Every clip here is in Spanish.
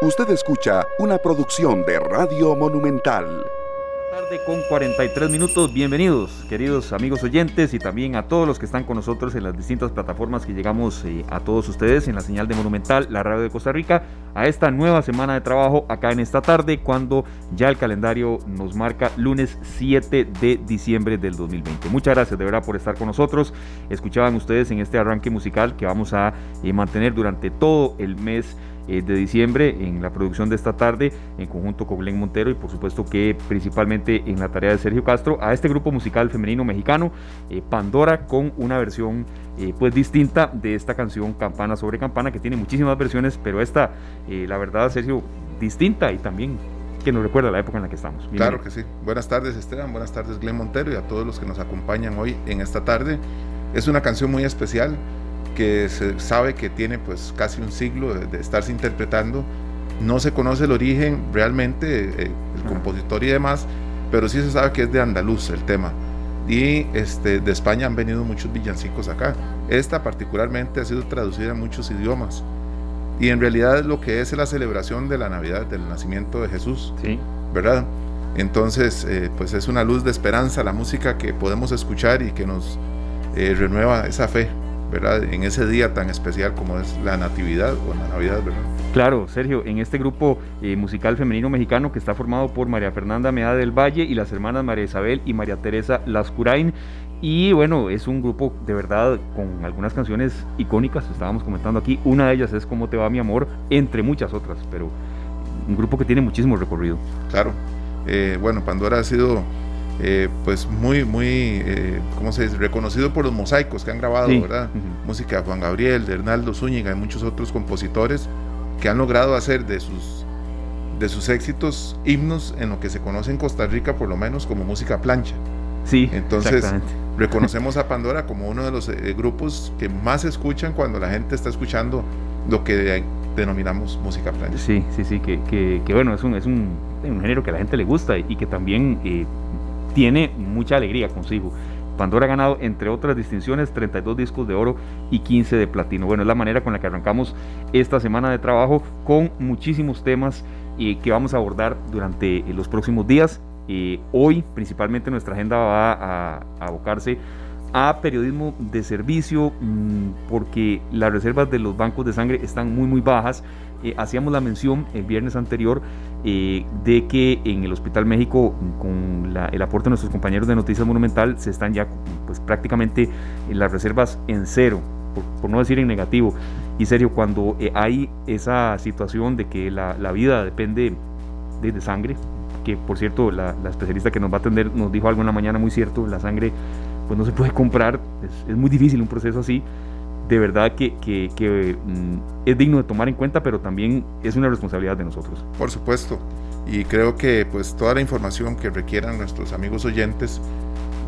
Usted escucha una producción de Radio Monumental tarde con 43 minutos. Bienvenidos, queridos amigos oyentes, y también a todos los que están con nosotros en las distintas plataformas que llegamos eh, a todos ustedes en la señal de Monumental, la radio de Costa Rica, a esta nueva semana de trabajo acá en esta tarde, cuando ya el calendario nos marca lunes 7 de diciembre del 2020. Muchas gracias de verdad por estar con nosotros. Escuchaban ustedes en este arranque musical que vamos a eh, mantener durante todo el mes eh, de diciembre en la producción de esta tarde en conjunto con Glenn Montero y por supuesto que principalmente en la tarea de Sergio Castro a este grupo musical femenino mexicano eh, Pandora con una versión pues distinta de esta canción Campana sobre Campana que tiene muchísimas versiones pero esta la verdad Sergio distinta y también que nos recuerda la época en la que estamos. Claro que sí. Buenas tardes Esteban, buenas tardes Glenn Montero y a todos los que nos acompañan hoy en esta tarde. Es una canción muy especial que se sabe que tiene pues casi un siglo de, estarse interpretando. No se conoce el origen realmente, eh, el compositor y demás, pero sí se sabe que es de andaluz el tema. Y este, de España han venido muchos villancicos acá. Esta particularmente ha sido traducida en muchos idiomas. Y en realidad lo que es la celebración de la Navidad, del nacimiento de Jesús. Sí. ¿Verdad? Entonces, eh, pues es una luz de esperanza la música que podemos escuchar y que nos eh, renueva esa fe ¿verdad? En ese día tan especial como es la Natividad o la Navidad, ¿verdad? Claro, Sergio, en este grupo eh, musical femenino mexicano que está formado por María Fernanda Meada del Valle y las hermanas María Isabel y María Teresa Lascurain. Y bueno, es un grupo de verdad con algunas canciones icónicas, estábamos comentando aquí, una de ellas es Cómo te va mi amor, entre muchas otras, pero un grupo que tiene muchísimo recorrido. Claro, eh, bueno, Pandora ha sido eh, pues muy, muy, eh, ¿cómo se dice? Reconocido por los mosaicos que han grabado, ¿verdad? Música de Juan Gabriel, de Hernaldo Zúñiga y muchos otros compositores que han logrado hacer de sus, de sus éxitos himnos en lo que se conoce en Costa Rica, por lo menos como música plancha. Sí, entonces reconocemos a Pandora como uno de los eh, grupos que más escuchan cuando la gente está escuchando lo que denominamos música plancha. Sí, sí, sí, que, que, que bueno, es un, es un, un, género que a la gente le gusta y que también eh, tiene mucha alegría consigo. Pandora ha ganado, entre otras distinciones, 32 discos de oro y 15 de platino. Bueno, es la manera con la que arrancamos esta semana de trabajo con muchísimos temas eh, que vamos a abordar durante los próximos días. Eh, hoy, principalmente, nuestra agenda va a, abocarse a periodismo de servicio mm, porque las reservas de los bancos de sangre están muy muy bajas eh, hacíamos la mención el viernes anterior eh, de que en el Hospital México, con el aporte de nuestros compañeros de Noticias Monumental, se están ya pues, prácticamente en las reservas en cero, por, no decir en negativo. Y serio, cuando eh, hay esa situación de que la, vida depende de, sangre, que por cierto la, especialista que nos va a atender nos dijo algo en la mañana muy cierto, la sangre pues no se puede comprar, es muy difícil un proceso así de verdad que, mm, es digno de tomar en cuenta, pero también es una responsabilidad de nosotros. Por supuesto, y creo que pues toda la información que requieran nuestros amigos oyentes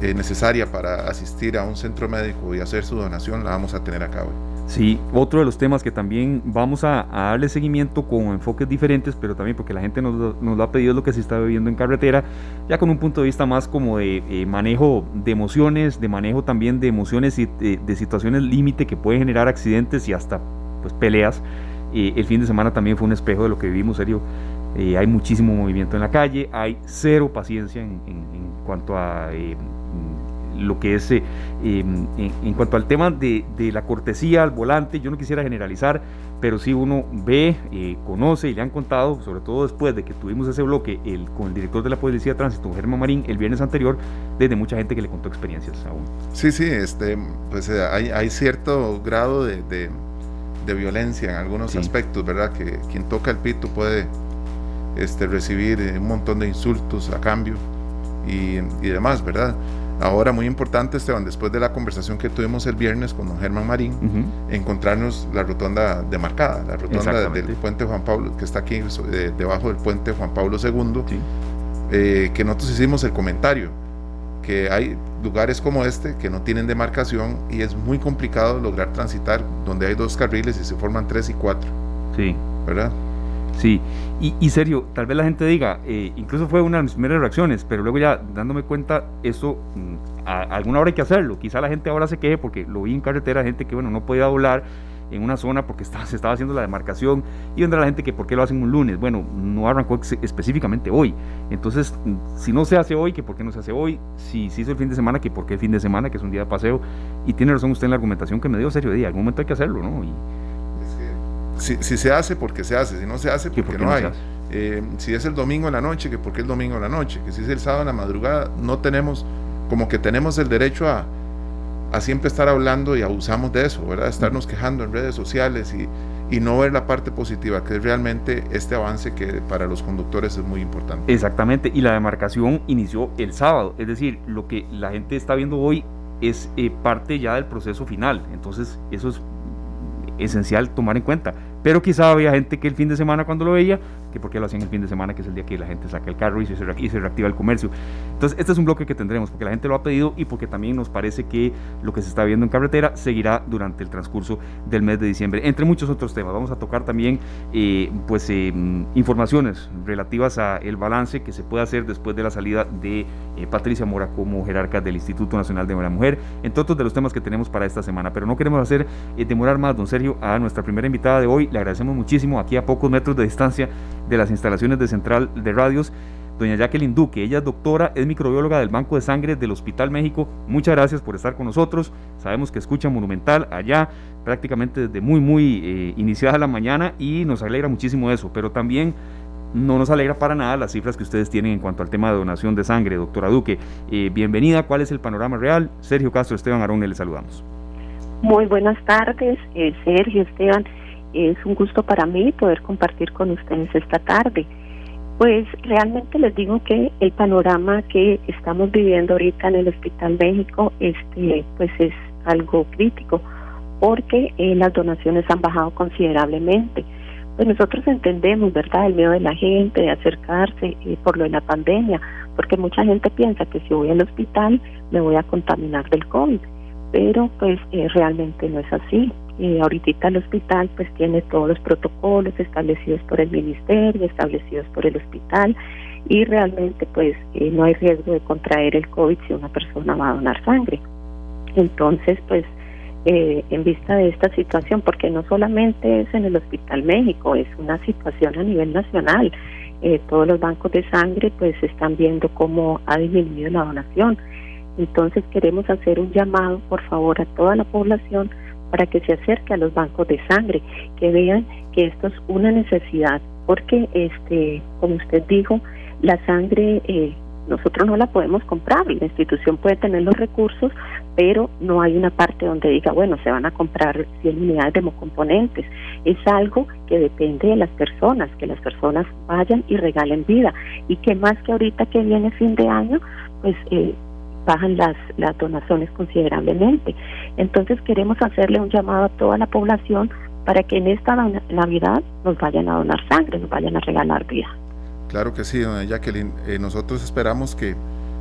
eh, necesaria para asistir a un centro médico y hacer su donación la vamos a tener a cabo. Sí, otro de los temas que también vamos a, darle seguimiento con enfoques diferentes, pero también porque la gente nos, nos, lo ha pedido lo que se está viviendo en carretera, ya con un punto de vista más como de eh, manejo de emociones, de manejo también de emociones y de, situaciones límite que pueden generar accidentes y hasta pues, peleas. Eh, el fin de semana también fue un espejo de lo que vivimos, serio. Eh, hay muchísimo movimiento en la calle, hay cero paciencia en, en cuanto a lo que es eh, em, en, cuanto al tema de, la cortesía al volante, yo no quisiera generalizar, pero si uno ve, eh, conoce y le han contado, sobre todo después de que tuvimos ese bloque el, con el director de la Policía de Tránsito, Germán Marín, el viernes anterior, desde mucha gente que le contó experiencias aún. Sí, sí, este, pues eh, hay, cierto grado de, violencia en algunos aspectos, ¿verdad? Que quien toca el pito puede este, recibir un montón de insultos a cambio y, y demás, ¿verdad? Ahora, muy importante, Esteban, después de la conversación que tuvimos el viernes con don Germán Marín, encontrarnos la rotonda demarcada, la rotonda del puente Juan Pablo, que está aquí eh, debajo del puente Juan Pablo II, eh, que nosotros hicimos el comentario, que hay lugares como este que no tienen demarcación y es muy complicado lograr transitar donde hay dos carriles y se forman tres y cuatro. Sí. ¿Verdad? Sí, y, serio, tal vez la gente diga, eh, incluso fue una de mis primeras reacciones, pero luego ya dándome cuenta, eso mm, a, alguna hora hay que hacerlo. Quizá la gente ahora se queje porque lo vi en carretera, gente que bueno, no podía doblar en una zona porque se estaba haciendo la demarcación y vendrá la gente que por qué lo hacen un lunes. Bueno, no arrancó específicamente hoy. Entonces, si no se hace hoy, que por qué no se hace hoy, si se hizo el fin de semana, que por qué el fin de semana, que es un día de paseo. Y tiene razón usted en la argumentación que me dio serio, de algún momento hay que hacerlo, ¿no? Y, si, si, se hace, porque se hace, si no se hace, porque no, hay. Eh, si es el domingo en la noche, que porque el domingo en la noche, que si es el sábado en la madrugada, no tenemos, como que tenemos el derecho a, a siempre estar hablando y abusamos de eso, ¿verdad? Estarnos quejando en redes sociales y, y, no ver la parte positiva, que es realmente este avance que para los conductores es muy importante. Exactamente, y la demarcación inició el sábado, es decir, lo que la gente está viendo hoy es eh, parte ya del proceso final, entonces eso es esencial tomar en cuenta. Pero quizá había gente que el fin de semana cuando lo veía, que porque lo hacían el fin de semana, que es el día que la gente saca el carro y se, reactiva el comercio. Entonces, este es un bloque que tendremos, porque la gente lo ha pedido y porque también nos parece que lo que se está viendo en carretera seguirá durante el transcurso del mes de diciembre, entre muchos otros temas. Vamos a tocar también eh, pues, eh, informaciones relativas a el balance que se puede hacer después de la salida de eh, Patricia Mora como jerarca del Instituto Nacional de la Mujer, entre otros de los temas que tenemos para esta semana. Pero no queremos hacer demorar más, don Sergio, a nuestra primera invitada de hoy, le agradecemos muchísimo aquí a pocos metros de distancia de las instalaciones de Central de Radios. Doña Jacqueline Duque, ella es doctora, es microbióloga del Banco de Sangre del Hospital México. Muchas gracias por estar con nosotros. Sabemos que escucha Monumental allá prácticamente desde muy, muy eh, iniciada la mañana y nos alegra muchísimo eso, pero también no nos alegra para nada las cifras que ustedes tienen en cuanto al tema de donación de sangre. Doctora Duque, eh, bienvenida. ¿Cuál es el panorama real? Sergio Castro, Esteban Arón, le saludamos. Muy buenas tardes, eh, Sergio, Esteban. Es un gusto para mí poder compartir con ustedes esta tarde. Pues realmente les digo que el panorama que estamos viviendo ahorita en el Hospital México este, pues es algo crítico porque eh, las donaciones han bajado considerablemente. Pues nosotros entendemos, ¿verdad?, el miedo de la gente de acercarse eh, por lo de la pandemia, porque mucha gente piensa que si voy al hospital me voy a contaminar del COVID, pero pues eh, realmente no es así. Ahorita el hospital pues tiene todos los protocolos establecidos por el ministerio, establecidos por el hospital y realmente pues eh, no hay riesgo de contraer el COVID si una persona va a donar sangre. Entonces pues eh, en vista de esta situación, porque no solamente es en el Hospital México, es una situación a nivel nacional. Eh, todos los bancos de sangre pues están viendo cómo ha disminuido la donación. Entonces queremos hacer un llamado, por favor, a toda la población para que se acerque a los bancos de sangre, que vean que esto es una necesidad, porque este, como usted dijo, la sangre eh, nosotros no la podemos comprar, la institución puede tener los recursos, pero no hay una parte donde diga, bueno, se van a comprar 100 unidades de hemocomponentes. Es algo que depende de las personas, que las personas vayan y regalen vida. Y que más que ahorita que viene fin de año, pues eh, bajan las, las donaciones considerablemente. Entonces queremos hacerle un llamado a toda la población para que en esta Navidad nos vayan a donar sangre, nos vayan a regalar vida. Claro que sí, doña Jacqueline. Eh, nosotros esperamos que,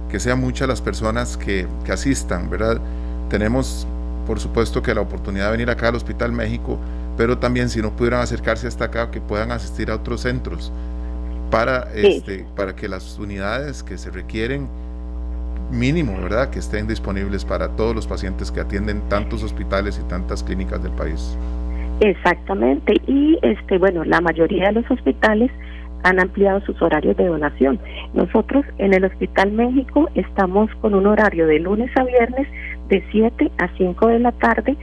que sean muchas las personas que, que asistan, ¿verdad? Tenemos, por supuesto, que la oportunidad de venir acá al Hospital México, pero también si no pudieran acercarse hasta acá, que puedan asistir a otros centros para, este, para que las unidades que se requieren mínimo, ¿verdad? Que estén disponibles para todos los pacientes que atienden tantos hospitales y tantas clínicas del país. Exactamente, y este bueno, la mayoría de los hospitales han ampliado sus horarios de donación. Nosotros en el Hospital México estamos con un horario de lunes a viernes de 7 a 5 de la tarde,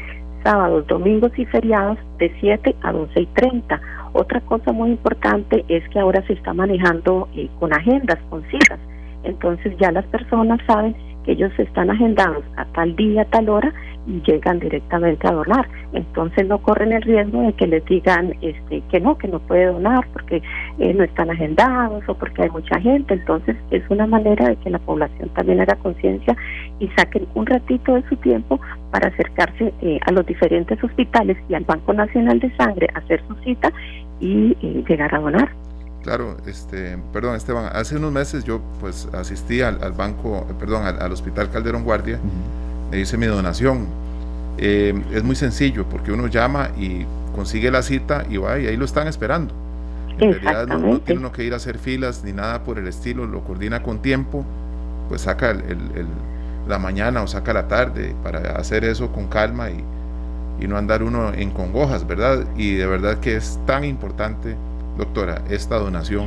sábados, domingos y feriados de 7 a 12 y 30. Otra cosa muy importante es que ahora se está manejando eh, con agendas, con citas entonces ya las personas saben que ellos están agendados a tal día, a tal hora y llegan directamente a donar. Entonces no corren el riesgo de que les digan este que no, que no puede donar porque eh, no están agendados o porque hay mucha gente. Entonces es una manera de que la población también haga conciencia y saquen un ratito de su tiempo para acercarse eh, a los diferentes hospitales y al Banco Nacional de Sangre, hacer su cita y eh, llegar a donar. Claro, este, perdón Esteban, hace unos meses yo pues asistí al, banco, perdón, al, Hospital Calderón Guardia, le hice mi donación. Eh, es muy sencillo porque uno llama y consigue la cita y va y ahí lo están esperando. En realidad no, tiene uno que ir a hacer filas ni nada por el estilo, lo coordina con tiempo, pues saca el, la mañana o saca la tarde para hacer eso con calma y, y no andar uno en congojas, ¿verdad? Y de verdad que es tan importante, doctora, esta donación,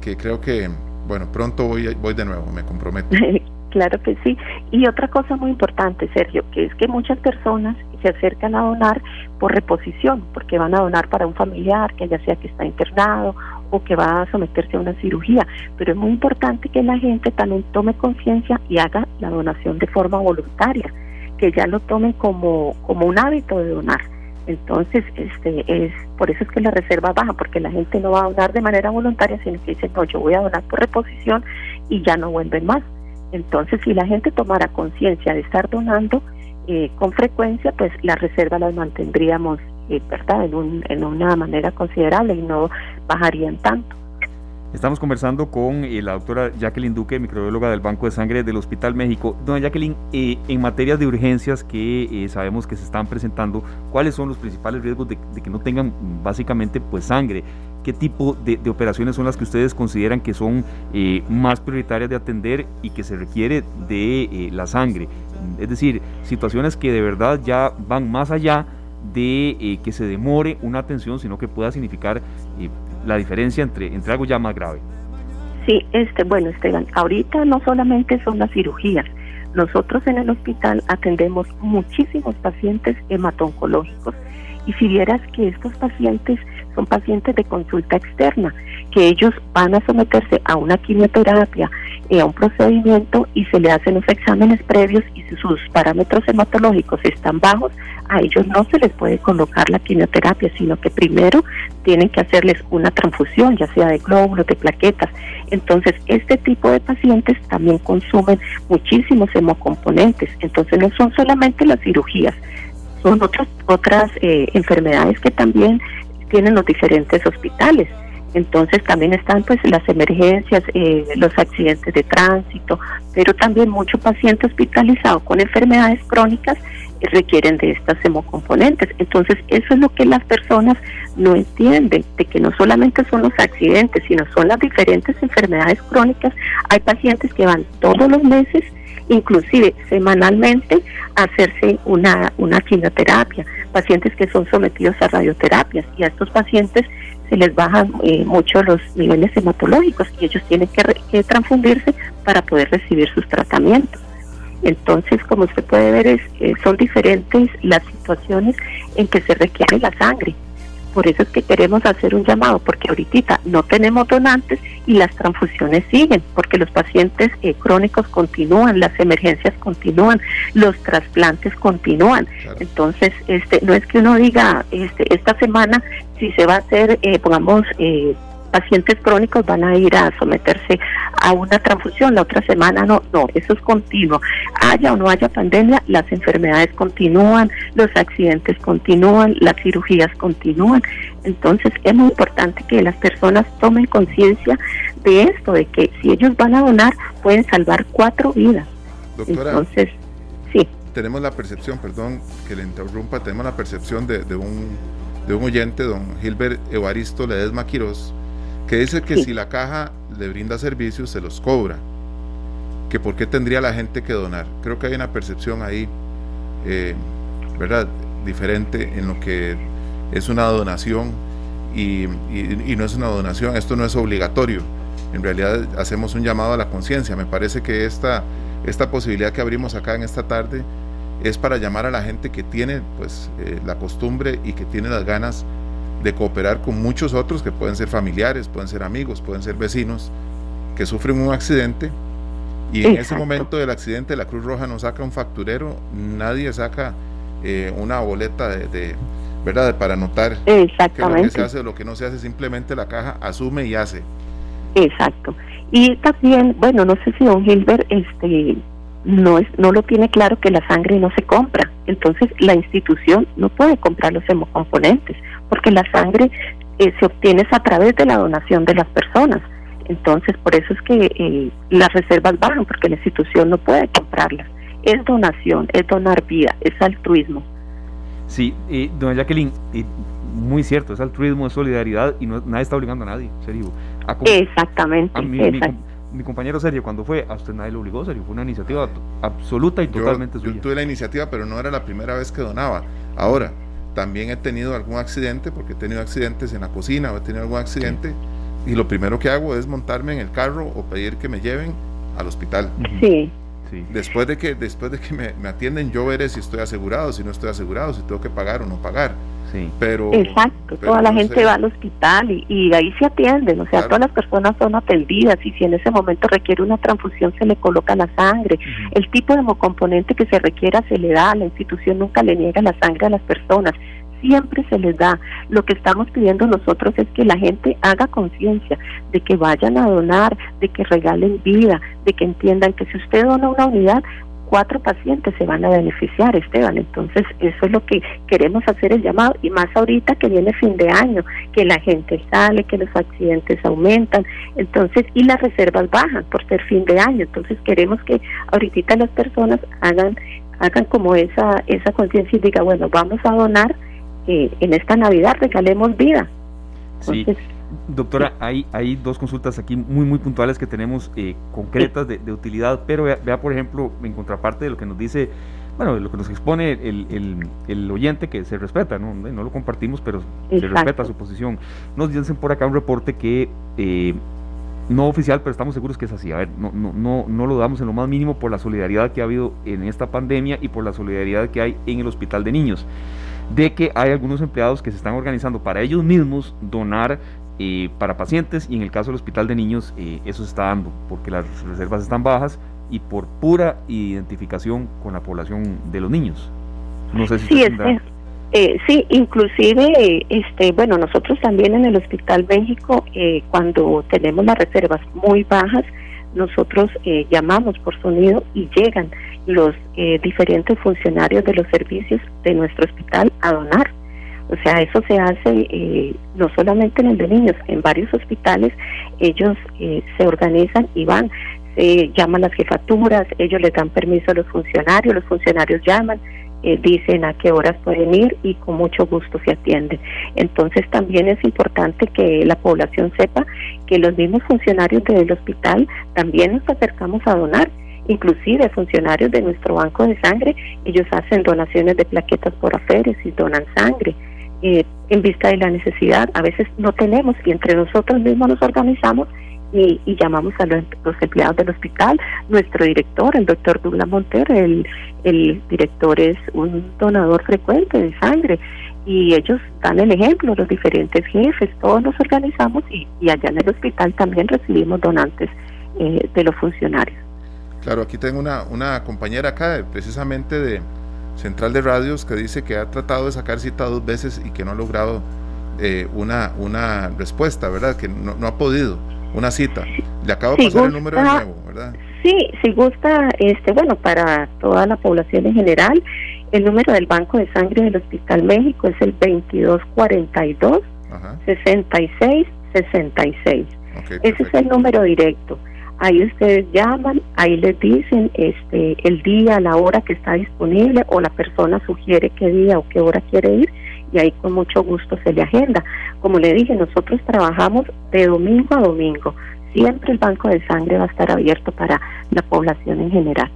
que creo que, bueno, pronto voy, voy de nuevo, me comprometo. Claro que sí. Y otra cosa muy importante, Sergio, que es que muchas personas se acercan a donar por reposición, porque van a donar para un familiar que ya sea que está internado o que va a someterse a una cirugía. Pero es muy importante que la gente también tome conciencia y haga la donación de forma voluntaria, que ya lo tomen como, como un hábito de donar. Entonces, este es por eso es que la reserva baja, porque la gente no va a donar de manera voluntaria, sino que dice, no, yo voy a donar por reposición y ya no vuelven más. Entonces, si la gente tomara conciencia de estar donando eh, con frecuencia, pues la reserva las mantendríamos, eh, ¿verdad?, en, un, en una manera considerable y no bajarían tanto. Estamos conversando con eh, la doctora Jacqueline Duque, microbióloga del Banco de Sangre del Hospital México. Doña Jacqueline, eh, en materia de urgencias que eh, sabemos que se están presentando, ¿cuáles son los principales riesgos de, que no tengan básicamente pues sangre? ¿Qué tipo de, operaciones son las que ustedes consideran que son más prioritarias de atender y que se requiere de la sangre? Es decir, situaciones que de verdad ya van más allá de que se demore una atención, sino que pueda significar la diferencia entre, entre algo ya más grave. Sí, este, bueno, Esteban, ahorita no solamente son las cirugías, nosotros en el hospital atendemos muchísimos pacientes hematoncológicos y si vieras que estos pacientes son pacientes de consulta externa, que ellos van a someterse a una quimioterapia, eh, a un procedimiento y se le hacen los exámenes previos y si sus parámetros hematológicos están bajos, a ellos no se les puede colocar la quimioterapia, sino que primero tienen que hacerles una transfusión, ya sea de glóbulos, de plaquetas. Entonces, este tipo de pacientes también consumen muchísimos hemocomponentes. Entonces, no son solamente las cirugías, son otras otras eh, enfermedades que también tienen los diferentes hospitales. Entonces también están pues las emergencias, eh, los accidentes de tránsito, pero también mucho paciente hospitalizado con enfermedades crónicas requieren de estas hemocomponentes. Entonces eso es lo que las personas no entienden, de que no solamente son los accidentes, sino son las diferentes enfermedades crónicas. Hay pacientes que van todos los meses inclusive semanalmente hacerse una, una quimioterapia, pacientes que son sometidos a radioterapias y a estos pacientes se les bajan eh, mucho los niveles hematológicos y ellos tienen que, que transfundirse para poder recibir sus tratamientos. Entonces, como usted puede ver, es, eh, son diferentes las situaciones en que se requiere la sangre. Por eso es que queremos hacer un llamado, porque ahorita no tenemos donantes y las transfusiones siguen, porque los pacientes eh, crónicos continúan, las emergencias continúan, los trasplantes continúan. Entonces, este, no es que uno diga, este, esta semana si se va a hacer, eh, pongamos, eh, pacientes crónicos van a ir a someterse a una transfusión, la otra semana no, no, eso es continuo. Haya o no haya pandemia, las enfermedades continúan, los accidentes continúan, las cirugías continúan. Entonces es muy importante que las personas tomen conciencia de esto, de que si ellos van a donar, pueden salvar cuatro vidas. Doctora, Entonces, sí. Tenemos la percepción, perdón que le interrumpa, tenemos la percepción de, un de un oyente, don Gilbert Evaristo Ledesma Quirós, que dice que si la caja le brinda servicios, se los cobra. Que por qué tendría la gente que donar. Creo que hay una percepción ahí, eh, ¿verdad? Diferente en lo que es una donación y, no es una donación, esto no es obligatorio. En realidad hacemos un llamado a la conciencia. Me parece que esta, esta posibilidad que abrimos acá en esta tarde es para llamar a la gente que tiene pues eh, la costumbre y que tiene las ganas de cooperar con muchos otros que pueden ser familiares, pueden ser amigos, pueden ser vecinos, que sufren un accidente y en ese momento del accidente la Cruz Roja no saca un facturero, nadie saca eh, una boleta de, verdad para anotar que lo que se hace o lo que no se hace, simplemente la caja asume y hace. Exacto. Y también, bueno, no sé si don Gilbert este no es no lo tiene claro que la sangre no se compra. Entonces, la institución no puede comprar los hemocomponentes porque la sangre eh, se obtiene a través de la donación de las personas. Entonces, por eso es que eh, las reservas bajan, porque la institución no puede comprarlas. Es donación, es donar vida, es altruismo. Sí, eh, doña Jacqueline, muy cierto, es altruismo, es solidaridad y no, nadie está obligando a nadie, serio. Exactamente. mi, mi compañero Sergio, cuando fue, a usted nadie lo obligó, Sergio, fue una iniciativa absoluta y totalmente suya. Yo tuve la iniciativa, pero no era la primera vez que donaba. Ahora, también he tenido algún accidente, porque he tenido accidentes en la cocina o he tenido algún accidente, y lo primero que hago es montarme en el carro o pedir que me lleven al hospital. Sí. Después de que, después de que me, me, atienden, yo veré si estoy asegurado, si no estoy asegurado, si tengo que pagar o no pagar. Sí. Pero, Exacto, toda la gente va al hospital y, y, ahí se atienden, o sea, todas las personas son atendidas y si en ese momento requiere una transfusión se le coloca la sangre. El tipo de hemocomponente que se requiera se le da, la institución nunca le niega la sangre a las personas siempre se les da. Lo que estamos pidiendo nosotros es que la gente haga conciencia de que vayan a donar, de que regalen vida, de que entiendan que si usted dona una unidad, cuatro pacientes se van a beneficiar, Esteban. Entonces, eso es lo que queremos hacer el llamado, y más ahorita que viene fin de año, que la gente sale, que los accidentes aumentan, entonces, y las reservas bajan por ser fin de año. Entonces, queremos que ahorita las personas hagan hagan como esa esa conciencia y diga, bueno, vamos a donar en esta Navidad regalemos vida. sí. Doctora, hay, hay dos consultas aquí muy, muy puntuales que tenemos eh, concretas de, utilidad, pero vea, por ejemplo, en contraparte de lo que nos dice, bueno, lo que nos expone el, el, oyente, que se respeta, ¿no? no lo compartimos, pero se respeta su posición. Nos dicen por acá un reporte que, eh, no oficial, pero estamos seguros que es así. A ver, no, no, no, no lo damos en lo más mínimo por la solidaridad que ha habido en esta pandemia y por la solidaridad que hay en el hospital de niños de que hay algunos empleados que se están organizando para ellos mismos donar eh, para pacientes y en el caso del hospital de niños eh, eso se está dando porque las reservas están bajas y por pura identificación con la población de los niños. No sé si sí, este, eh, sí, inclusive, este, bueno, nosotros también en el Hospital México, cuando tenemos las reservas muy bajas, nosotros llamamos por sonido y llegan los eh, diferentes funcionarios de los servicios de nuestro hospital a donar. O sea, eso se hace eh, no solamente en el de niños, en varios hospitales ellos eh, se organizan y van, se llaman las jefaturas, ellos les dan permiso a los funcionarios, los funcionarios llaman, dicen a qué horas pueden ir y con mucho gusto se atienden. Entonces también es importante que la población sepa que los mismos funcionarios del hospital también nos acercamos a donar inclusive funcionarios de nuestro banco de sangre, ellos hacen donaciones de plaquetas por aferes y donan sangre. Eh, en vista de la necesidad, a veces no tenemos y entre nosotros mismos nos organizamos y, llamamos a los, empleados del hospital. Nuestro director, el doctor Douglas Montero, el, el director es un donador frecuente de sangre y ellos dan el ejemplo, los diferentes jefes, todos nos organizamos y, allá en el hospital también recibimos donantes eh, de los funcionarios. Claro, aquí tengo una, una compañera acá, precisamente de Central de Radios, que dice que ha tratado de sacar cita dos veces y que no ha logrado eh, una, una respuesta, ¿verdad? Que no, no, ha podido, una cita. Le acabo de pasar el número de nuevo, ¿verdad? Sí, si gusta, este, bueno, para toda la población en general, el número del Banco de Sangre del Hospital México es el 2242 66 66. Ese es el número directo. Ahí ustedes llaman, ahí les dicen este el día, la hora que está disponible o la persona sugiere qué día o qué hora quiere ir y ahí con mucho gusto se le agenda. Como le dije, nosotros trabajamos de domingo a domingo. Siempre el banco de sangre va a estar abierto para la población en general.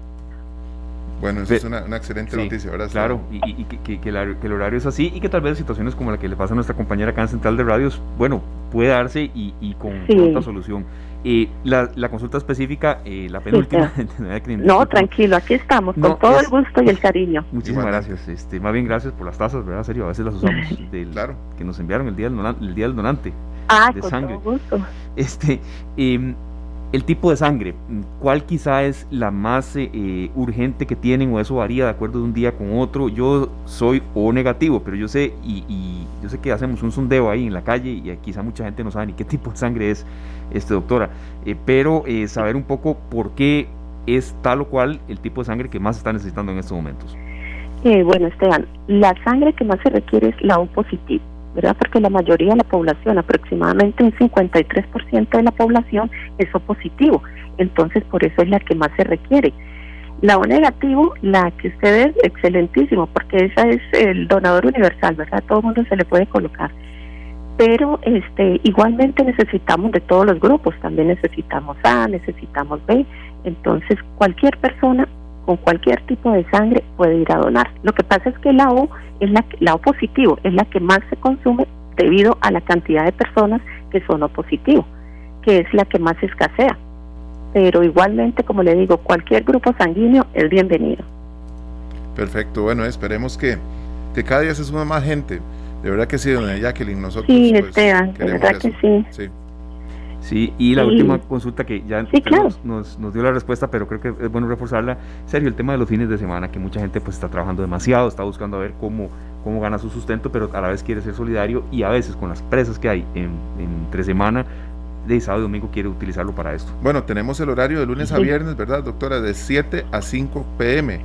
Bueno, eso es una, excelente noticia, ¿verdad? Claro, y, que, el horario es así y que tal vez situaciones como la que le pasa a nuestra compañera acá en Central de Radios, bueno, puede darse y, con otra solución. Eh, la, la, consulta específica, eh, la penúltima. no, tranquilo, aquí estamos, con todo el gusto y el cariño. Muchísimas gracias. Este, más bien gracias por las tazas, ¿verdad? Serio, a veces las usamos del, claro. que nos enviaron el día del, donante, el día del donante. Ah, de con sangre. Todo gusto. Este, eh, el tipo de sangre, ¿cuál quizá es la más eh, eh, urgente que tienen o eso varía de acuerdo de un día con otro? Yo soy O negativo, pero yo sé y, yo sé que hacemos un sondeo ahí en la calle y quizá mucha gente no sabe ni qué tipo de sangre es, este doctora, eh, pero saber un poco por qué es tal o cual el tipo de sangre que más se está necesitando en estos momentos. bueno, Esteban, la sangre que más se requiere es la O positivo ¿verdad? Porque la mayoría de la población, aproximadamente un 53% de la población es O positivo, entonces por eso es la que más se requiere. La O negativo, la que usted es excelentísimo, porque esa es el donador universal, ¿verdad? Todo el mundo se le puede colocar. pero este igualmente necesitamos de todos los grupos, también necesitamos A, necesitamos B, entonces cualquier persona con cualquier tipo de sangre puede ir a donar. Lo que pasa es que la O es la, la O positivo, es la que más se consume debido a la cantidad de personas que son O positivo, que es la que más escasea. Pero igualmente, como le digo, cualquier grupo sanguíneo es bienvenido. Perfecto, bueno, esperemos que, que cada día se suma más gente. De verdad que sí, doña Jacqueline, nosotros. Sí, pues, de verdad que sí. sí. Sí, y la última consulta que ya nos, nos, dio la respuesta, pero creo que es bueno reforzarla. Sergio, el tema de los fines de semana, que mucha gente pues está trabajando demasiado, está buscando a ver cómo, cómo gana su sustento, pero a la vez quiere ser solidario y a veces con las presas que hay en, entre semana, de sábado y domingo quiere utilizarlo para esto. Bueno, tenemos el horario de lunes a viernes, ¿verdad, doctora? De 7 a 5 pm.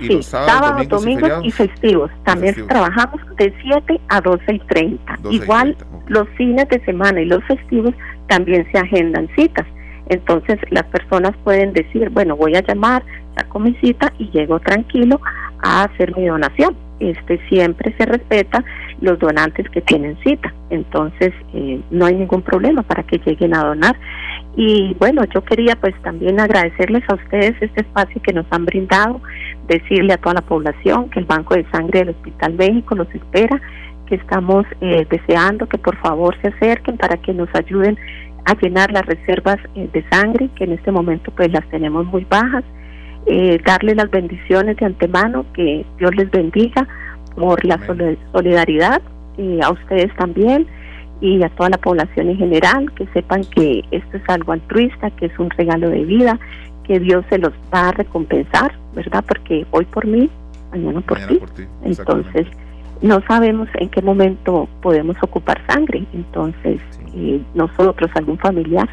y los sábados, domingos, y, festivos. También trabajamos de 7 a 12 y 30. Igual los fines de semana y los festivos también se agendan citas. Entonces las personas pueden decir, bueno, voy a llamar, saco mi cita y llego tranquilo a hacer mi donación. Este siempre se respeta los donantes que tienen cita. Entonces eh, no hay ningún problema para que lleguen a donar. Y bueno, yo quería pues también agradecerles a ustedes este espacio que nos han brindado, decirle a toda la población que el Banco de Sangre del Hospital México los espera, que estamos eh, deseando que por favor se acerquen para que nos ayuden a llenar las reservas eh, de sangre, que en este momento pues las tenemos muy bajas, eh, darle las bendiciones de antemano, que Dios les bendiga por la solidaridad, y a ustedes también y a toda la población en general, que sepan que esto es algo altruista, que es un regalo de vida, que Dios se los va a recompensar, ¿verdad? Porque hoy por mí, mañana por ti. Entonces, no sabemos en qué momento podemos ocupar sangre, entonces eh, nosotros, algún familiar,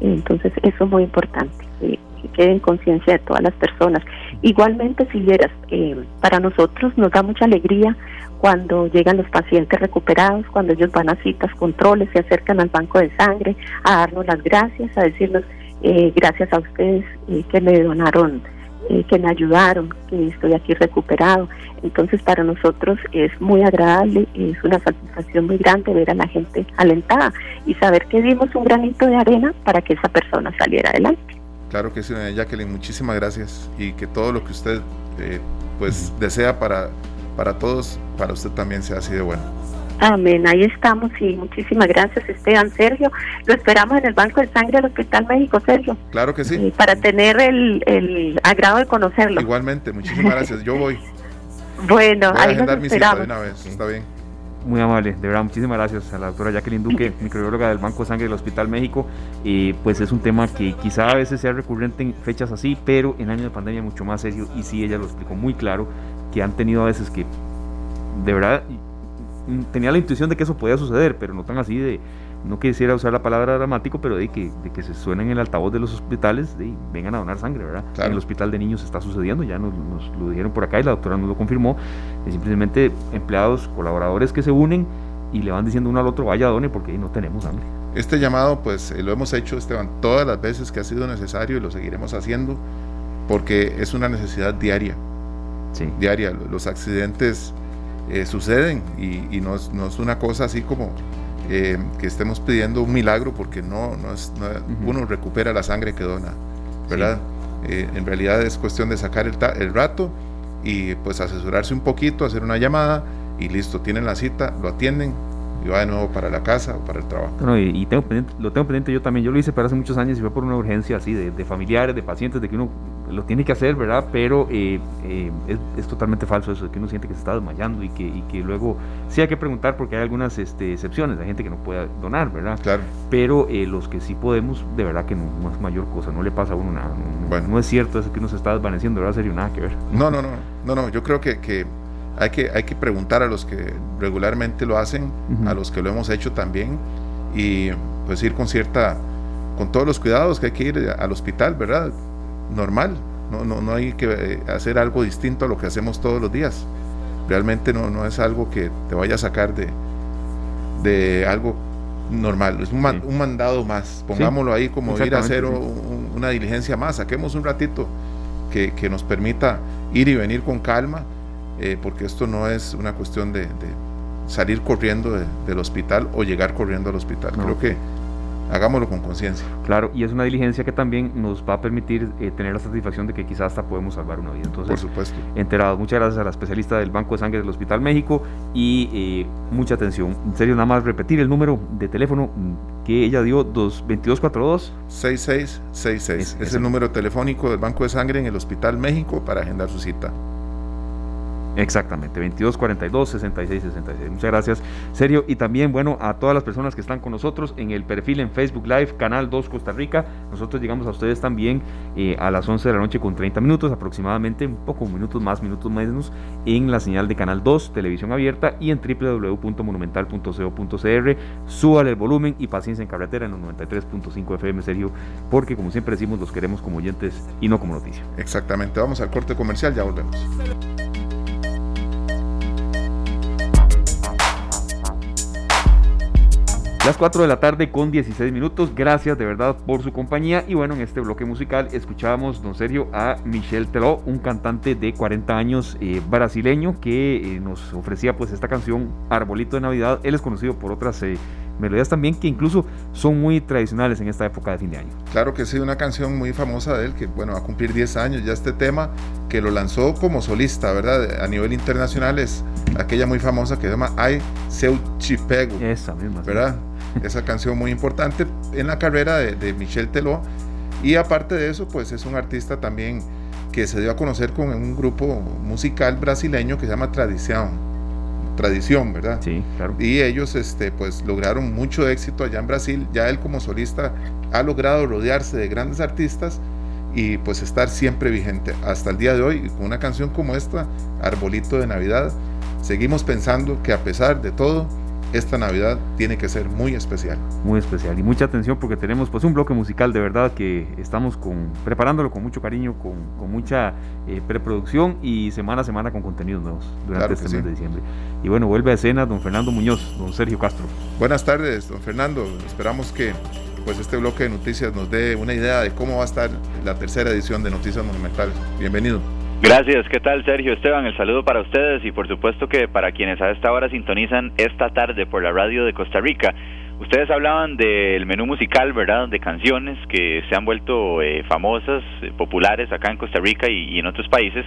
entonces eso es muy importante, que quede en conciencia de todas las personas. Igualmente, si vieras, eh, para nosotros nos da mucha alegría cuando llegan los pacientes recuperados, cuando ellos van a citas, controles, se acercan al banco de sangre a darnos las gracias, a decirnos eh, gracias a ustedes que me donaron eh, que me ayudaron, que estoy aquí recuperado. Entonces para nosotros es muy agradable, es una satisfacción muy grande ver a la gente alentada y saber que dimos un granito de arena para que esa persona saliera adelante. Claro que sí, Jacqueline, muchísimas gracias y que todo lo que usted eh, pues desea para, para todos, para usted también sea así de bueno. Amén, ahí estamos y muchísimas gracias Esteban, Sergio. Lo esperamos en el Banco de Sangre del Hospital México, Sergio. Claro que sí. Eh, para tener el, el, agrado de conocerlo. Igualmente, muchísimas gracias, yo voy. bueno, voy a ahí nos mi cita de una vez, está bien. Muy amable, de verdad, muchísimas gracias a la doctora Jacqueline Duque, microbióloga del Banco de Sangre del Hospital México. y pues es un tema que quizá a veces sea recurrente en fechas así, pero en años de pandemia mucho más serio. Y sí, ella lo explicó muy claro, que han tenido a veces que, de verdad, tenía la intuición de que eso podía suceder, pero no tan así de, no quisiera usar la palabra dramático, pero de que, de que se suena en el altavoz de los hospitales, de vengan a donar sangre, ¿verdad? En el hospital de niños está sucediendo, ya nos, lo dijeron por acá y la doctora nos lo confirmó, simplemente empleados, colaboradores que se unen y le van diciendo uno al otro, vaya done porque no tenemos sangre. Este llamado, pues eh, lo hemos hecho, Esteban, todas las veces que ha sido necesario y lo seguiremos haciendo, porque es una necesidad diaria. Sí. Diaria. Los accidentes eh, suceden y, no, es, no, es, una cosa así como eh, que estemos pidiendo un milagro porque no, no es, uno recupera la sangre que dona, ¿verdad? Eh, en realidad es cuestión de sacar el, el rato y pues asesorarse un poquito, hacer una llamada y listo, tienen la cita, lo atienden, y va de nuevo para la casa o para el trabajo. y, tengo lo tengo pendiente yo también. Yo lo hice para hace muchos años y fue por una urgencia así de, familiares, de pacientes, de que uno lo tiene que hacer, ¿verdad? Pero eh, eh, es, totalmente falso eso, que uno siente que se está desmayando y que, y que luego sí hay que preguntar porque hay algunas este, excepciones, hay gente que no puede donar, ¿verdad? Claro. Pero eh, los que sí podemos, de verdad que no, es mayor cosa, no le pasa a uno nada. No, bueno. no es cierto eso que uno se está desvaneciendo, ¿verdad? Serio, nada que ver. No, no, no, no, no, yo creo que, que hay que, hay que preguntar a los que regularmente lo hacen, a los que lo hemos hecho también, y pues ir con cierta, con todos los cuidados que hay que ir al hospital, ¿verdad? Normal, no, no, no hay que eh, hacer algo distinto a lo que hacemos todos los días. Realmente no, no es algo que te vaya a sacar de, de algo normal, es un, mandado más, pongámoslo ahí como ir a hacer una diligencia más, saquemos un ratito que, que nos permita ir y venir con calma eh, porque esto no es una cuestión de, salir corriendo del hospital o llegar corriendo al hospital. Creo que hagámoslo con conciencia. Claro, y es una diligencia que también nos va a permitir eh, tener la satisfacción de que quizás hasta podemos salvar una vida. Entonces, por supuesto. Enterado, muchas gracias a la especialista del Banco de Sangre del Hospital México y eh, mucha atención. En serio, nada más repetir el número de teléfono que ella dio, 2242 6666. Es, es el número telefónico del Banco de Sangre en el Hospital México para agendar su cita. Exactamente, 22 42 66 66. Muchas gracias, serio. Y también, bueno, a todas las personas que están con nosotros en el perfil en Facebook Live, Canal 2 Costa Rica. Nosotros llegamos a ustedes también eh, a las 11 de la noche con 30 minutos aproximadamente, un poco minutos más, minutos menos, en la señal de Canal 2, televisión abierta y en www.monumental.co.cr. Súbale el volumen y paciencia en carretera en los 93.5 FM, serio, porque como siempre decimos, los queremos como oyentes y no como noticia. Exactamente, vamos al corte comercial, ya volvemos. Las 4 de la tarde con 16 minutos. Gracias de verdad por su compañía. Y bueno, en este bloque musical escuchábamos, don Sergio, a Michel Teló, un cantante de 40 años eh, brasileño que eh, nos ofrecía pues esta canción Arbolito de Navidad. Él es conocido por otras eh, melodías también que incluso son muy tradicionales en esta época de fin de año. Claro que sí, una canción muy famosa de él que bueno, va a cumplir 10 años ya este tema que lo lanzó como solista, ¿verdad? A nivel internacional es aquella muy famosa que se llama Ai Seu Chipego. Esa misma. ¿Verdad? Esa canción muy importante en la carrera de, Michel Teló. Y aparte de eso, pues es un artista también que se dio a conocer con un grupo musical brasileño que se llama Tradición. Tradición, ¿verdad? Sí, claro. Y ellos este, pues lograron mucho éxito allá en Brasil. Ya él como solista ha logrado rodearse de grandes artistas y pues estar siempre vigente hasta el día de hoy con una canción como esta, Arbolito de Navidad. Seguimos pensando que a pesar de todo, esta Navidad tiene que ser muy especial. Muy especial y mucha atención porque tenemos pues un bloque musical de verdad que estamos con, preparándolo con mucho cariño, con, con mucha eh, preproducción y semana a semana con contenidos nuevos durante este mes de diciembre. Y bueno, vuelve a escena don Fernando Muñoz, don Sergio Castro. Buenas tardes, don Fernando. Esperamos que pues este bloque de noticias nos dé una idea de cómo va a estar la tercera edición de Noticias Monumentales. Bienvenido. Gracias, ¿qué tal Sergio Esteban? El saludo para ustedes y por supuesto que para quienes a esta hora sintonizan esta tarde por la radio de Costa Rica. Ustedes hablaban del menú musical, ¿verdad? De canciones que se han vuelto eh, famosas, eh, populares acá en Costa Rica y, en otros países.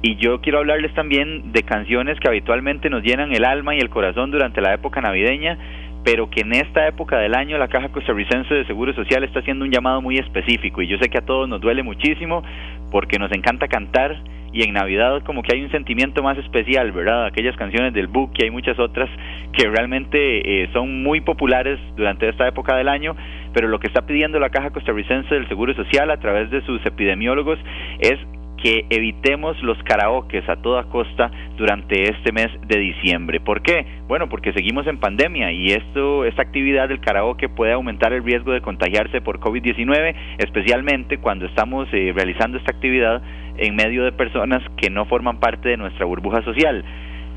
Y yo quiero hablarles también de canciones que habitualmente nos llenan el alma y el corazón durante la época navideña, pero que en esta época del año la Caja Costarricense de Seguro Social está haciendo un llamado muy específico y yo sé que a todos nos duele muchísimo porque nos encanta cantar y en Navidad como que hay un sentimiento más especial, ¿verdad? Aquellas canciones del book y hay muchas otras que realmente eh, son muy populares durante esta época del año, pero lo que está pidiendo la Caja Costarricense del Seguro Social a través de sus epidemiólogos es que evitemos los karaokes a toda costa durante este mes de diciembre. ¿Por qué? Bueno, porque seguimos en pandemia y esto, esta actividad del karaoke puede aumentar el riesgo de contagiarse por COVID-19, especialmente cuando estamos eh, realizando esta actividad en medio de personas que no forman parte de nuestra burbuja social.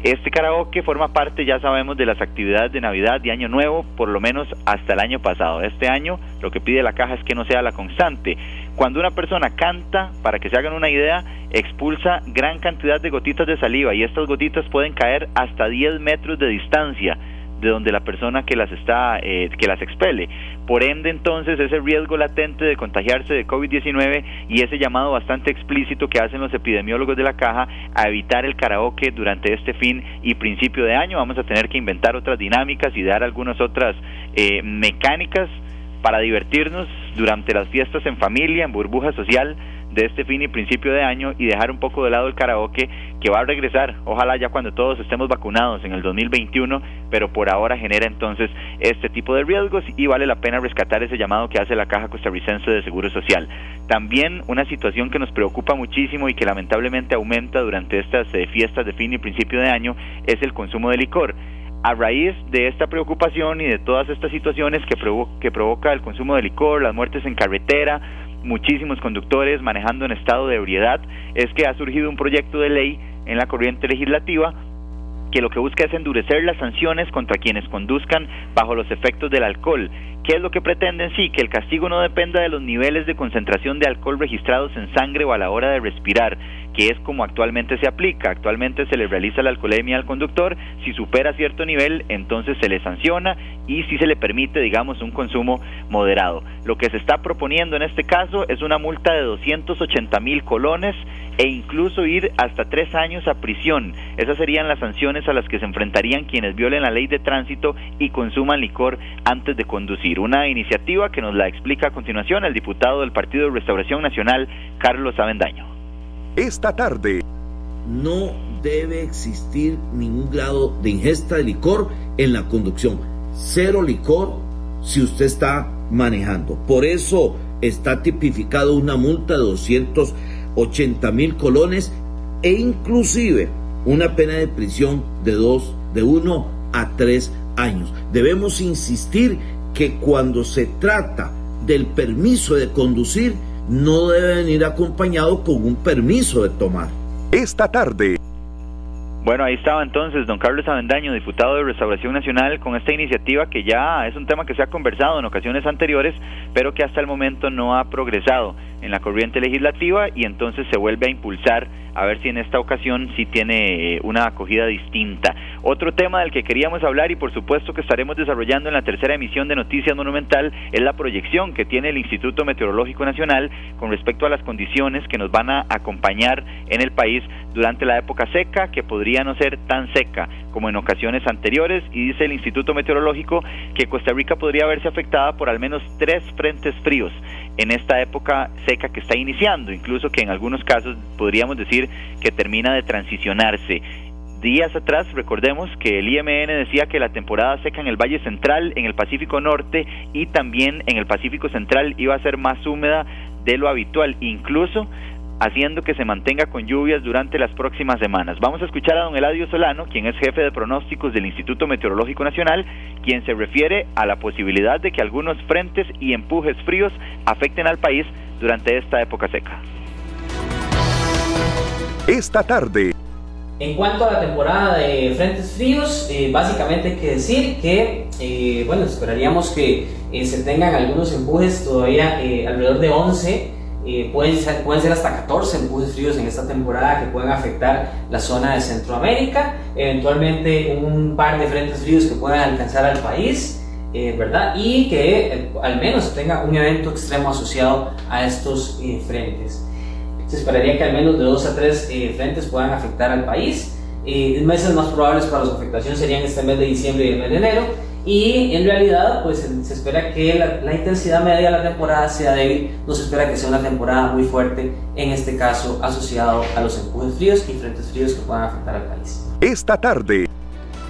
Este karaoke forma parte, ya sabemos, de las actividades de Navidad y Año Nuevo, por lo menos hasta el año pasado. Este año lo que pide la caja es que no sea la constante. Cuando una persona canta, para que se hagan una idea, expulsa gran cantidad de gotitas de saliva y estas gotitas pueden caer hasta 10 metros de distancia de donde la persona que las está eh, que las expele. Por ende, entonces, ese riesgo latente de contagiarse de COVID-19 y ese llamado bastante explícito que hacen los epidemiólogos de la caja a evitar el karaoke durante este fin y principio de año. Vamos a tener que inventar otras dinámicas y dar algunas otras eh, mecánicas para divertirnos durante las fiestas en familia, en burbuja social de este fin y principio de año y dejar un poco de lado el karaoke que va a regresar, ojalá ya cuando todos estemos vacunados en el 2021, pero por ahora genera entonces este tipo de riesgos y vale la pena rescatar ese llamado que hace la Caja Costarricense de Seguro Social. También una situación que nos preocupa muchísimo y que lamentablemente aumenta durante estas eh, fiestas de fin y principio de año es el consumo de licor a raíz de esta preocupación y de todas estas situaciones que, que provoca el consumo de licor, las muertes en carretera, muchísimos conductores manejando en estado de ebriedad, es que ha surgido un proyecto de ley en la corriente legislativa que lo que busca es endurecer las sanciones contra quienes conduzcan bajo los efectos del alcohol. ¿Qué es lo que pretenden? Sí, que el castigo no dependa de los niveles de concentración de alcohol registrados en sangre o a la hora de respirar, que es como actualmente se aplica. Actualmente se le realiza la alcoholemia al conductor, si supera cierto nivel, entonces se le sanciona y si se le permite, digamos, un consumo moderado. Lo que se está proponiendo en este caso es una multa de 280 mil colones e incluso ir hasta tres años a prisión. Esas serían las sanciones a las que se enfrentarían quienes violen la ley de tránsito y consuman licor antes de conducir. Una iniciativa que nos la explica a continuación el diputado del Partido de Restauración Nacional, Carlos Avendaño. Esta tarde. No debe existir ningún grado de ingesta de licor en la conducción. Cero licor si usted está manejando. Por eso está tipificado una multa de 280 mil colones e inclusive una pena de prisión de dos, de uno a tres años. Debemos insistir que cuando se trata del permiso de conducir, no debe venir acompañado con un permiso de tomar. Esta tarde. Bueno, ahí estaba entonces don Carlos Avendaño, diputado de Restauración Nacional, con esta iniciativa que ya es un tema que se ha conversado en ocasiones anteriores, pero que hasta el momento no ha progresado en la corriente legislativa y entonces se vuelve a impulsar a ver si en esta ocasión sí tiene eh, una acogida distinta. Otro tema del que queríamos hablar y por supuesto que estaremos desarrollando en la tercera emisión de Noticias Monumental es la proyección que tiene el Instituto Meteorológico Nacional con respecto a las condiciones que nos van a acompañar en el país durante la época seca, que podría no ser tan seca como en ocasiones anteriores, y dice el Instituto Meteorológico que Costa Rica podría verse afectada por al menos tres frentes fríos en esta época seca que está iniciando, incluso que en algunos casos podríamos decir que termina de transicionarse. Días atrás, recordemos que el IMN decía que la temporada seca en el Valle Central, en el Pacífico Norte y también en el Pacífico Central iba a ser más húmeda de lo habitual, incluso haciendo que se mantenga con lluvias durante las próximas semanas. Vamos a escuchar a don Eladio Solano, quien es jefe de pronósticos del Instituto Meteorológico Nacional, quien se refiere a la posibilidad de que algunos frentes y empujes fríos afecten al país durante esta época seca. Esta tarde. En cuanto a la temporada de frentes fríos, eh, básicamente hay que decir que, eh, bueno, esperaríamos que eh, se tengan algunos empujes todavía alrededor de 11 eh, pueden, ser, pueden ser hasta 14 empujes fríos en esta temporada que pueden afectar la zona de Centroamérica, eventualmente un par de frentes fríos que puedan alcanzar al país, eh, ¿verdad? Y que eh, al menos tenga un evento extremo asociado a estos frentes. Se esperaría que al menos de 2 a 3 frentes puedan afectar al país. meses más probables para su afectación serían este mes de diciembre y el mes de enero y en realidad pues se espera que la, intensidad media de la temporada sea débil, no se espera que sea una temporada muy fuerte, en este caso asociado a los empujes fríos y frentes fríos que puedan afectar al país. Esta tarde.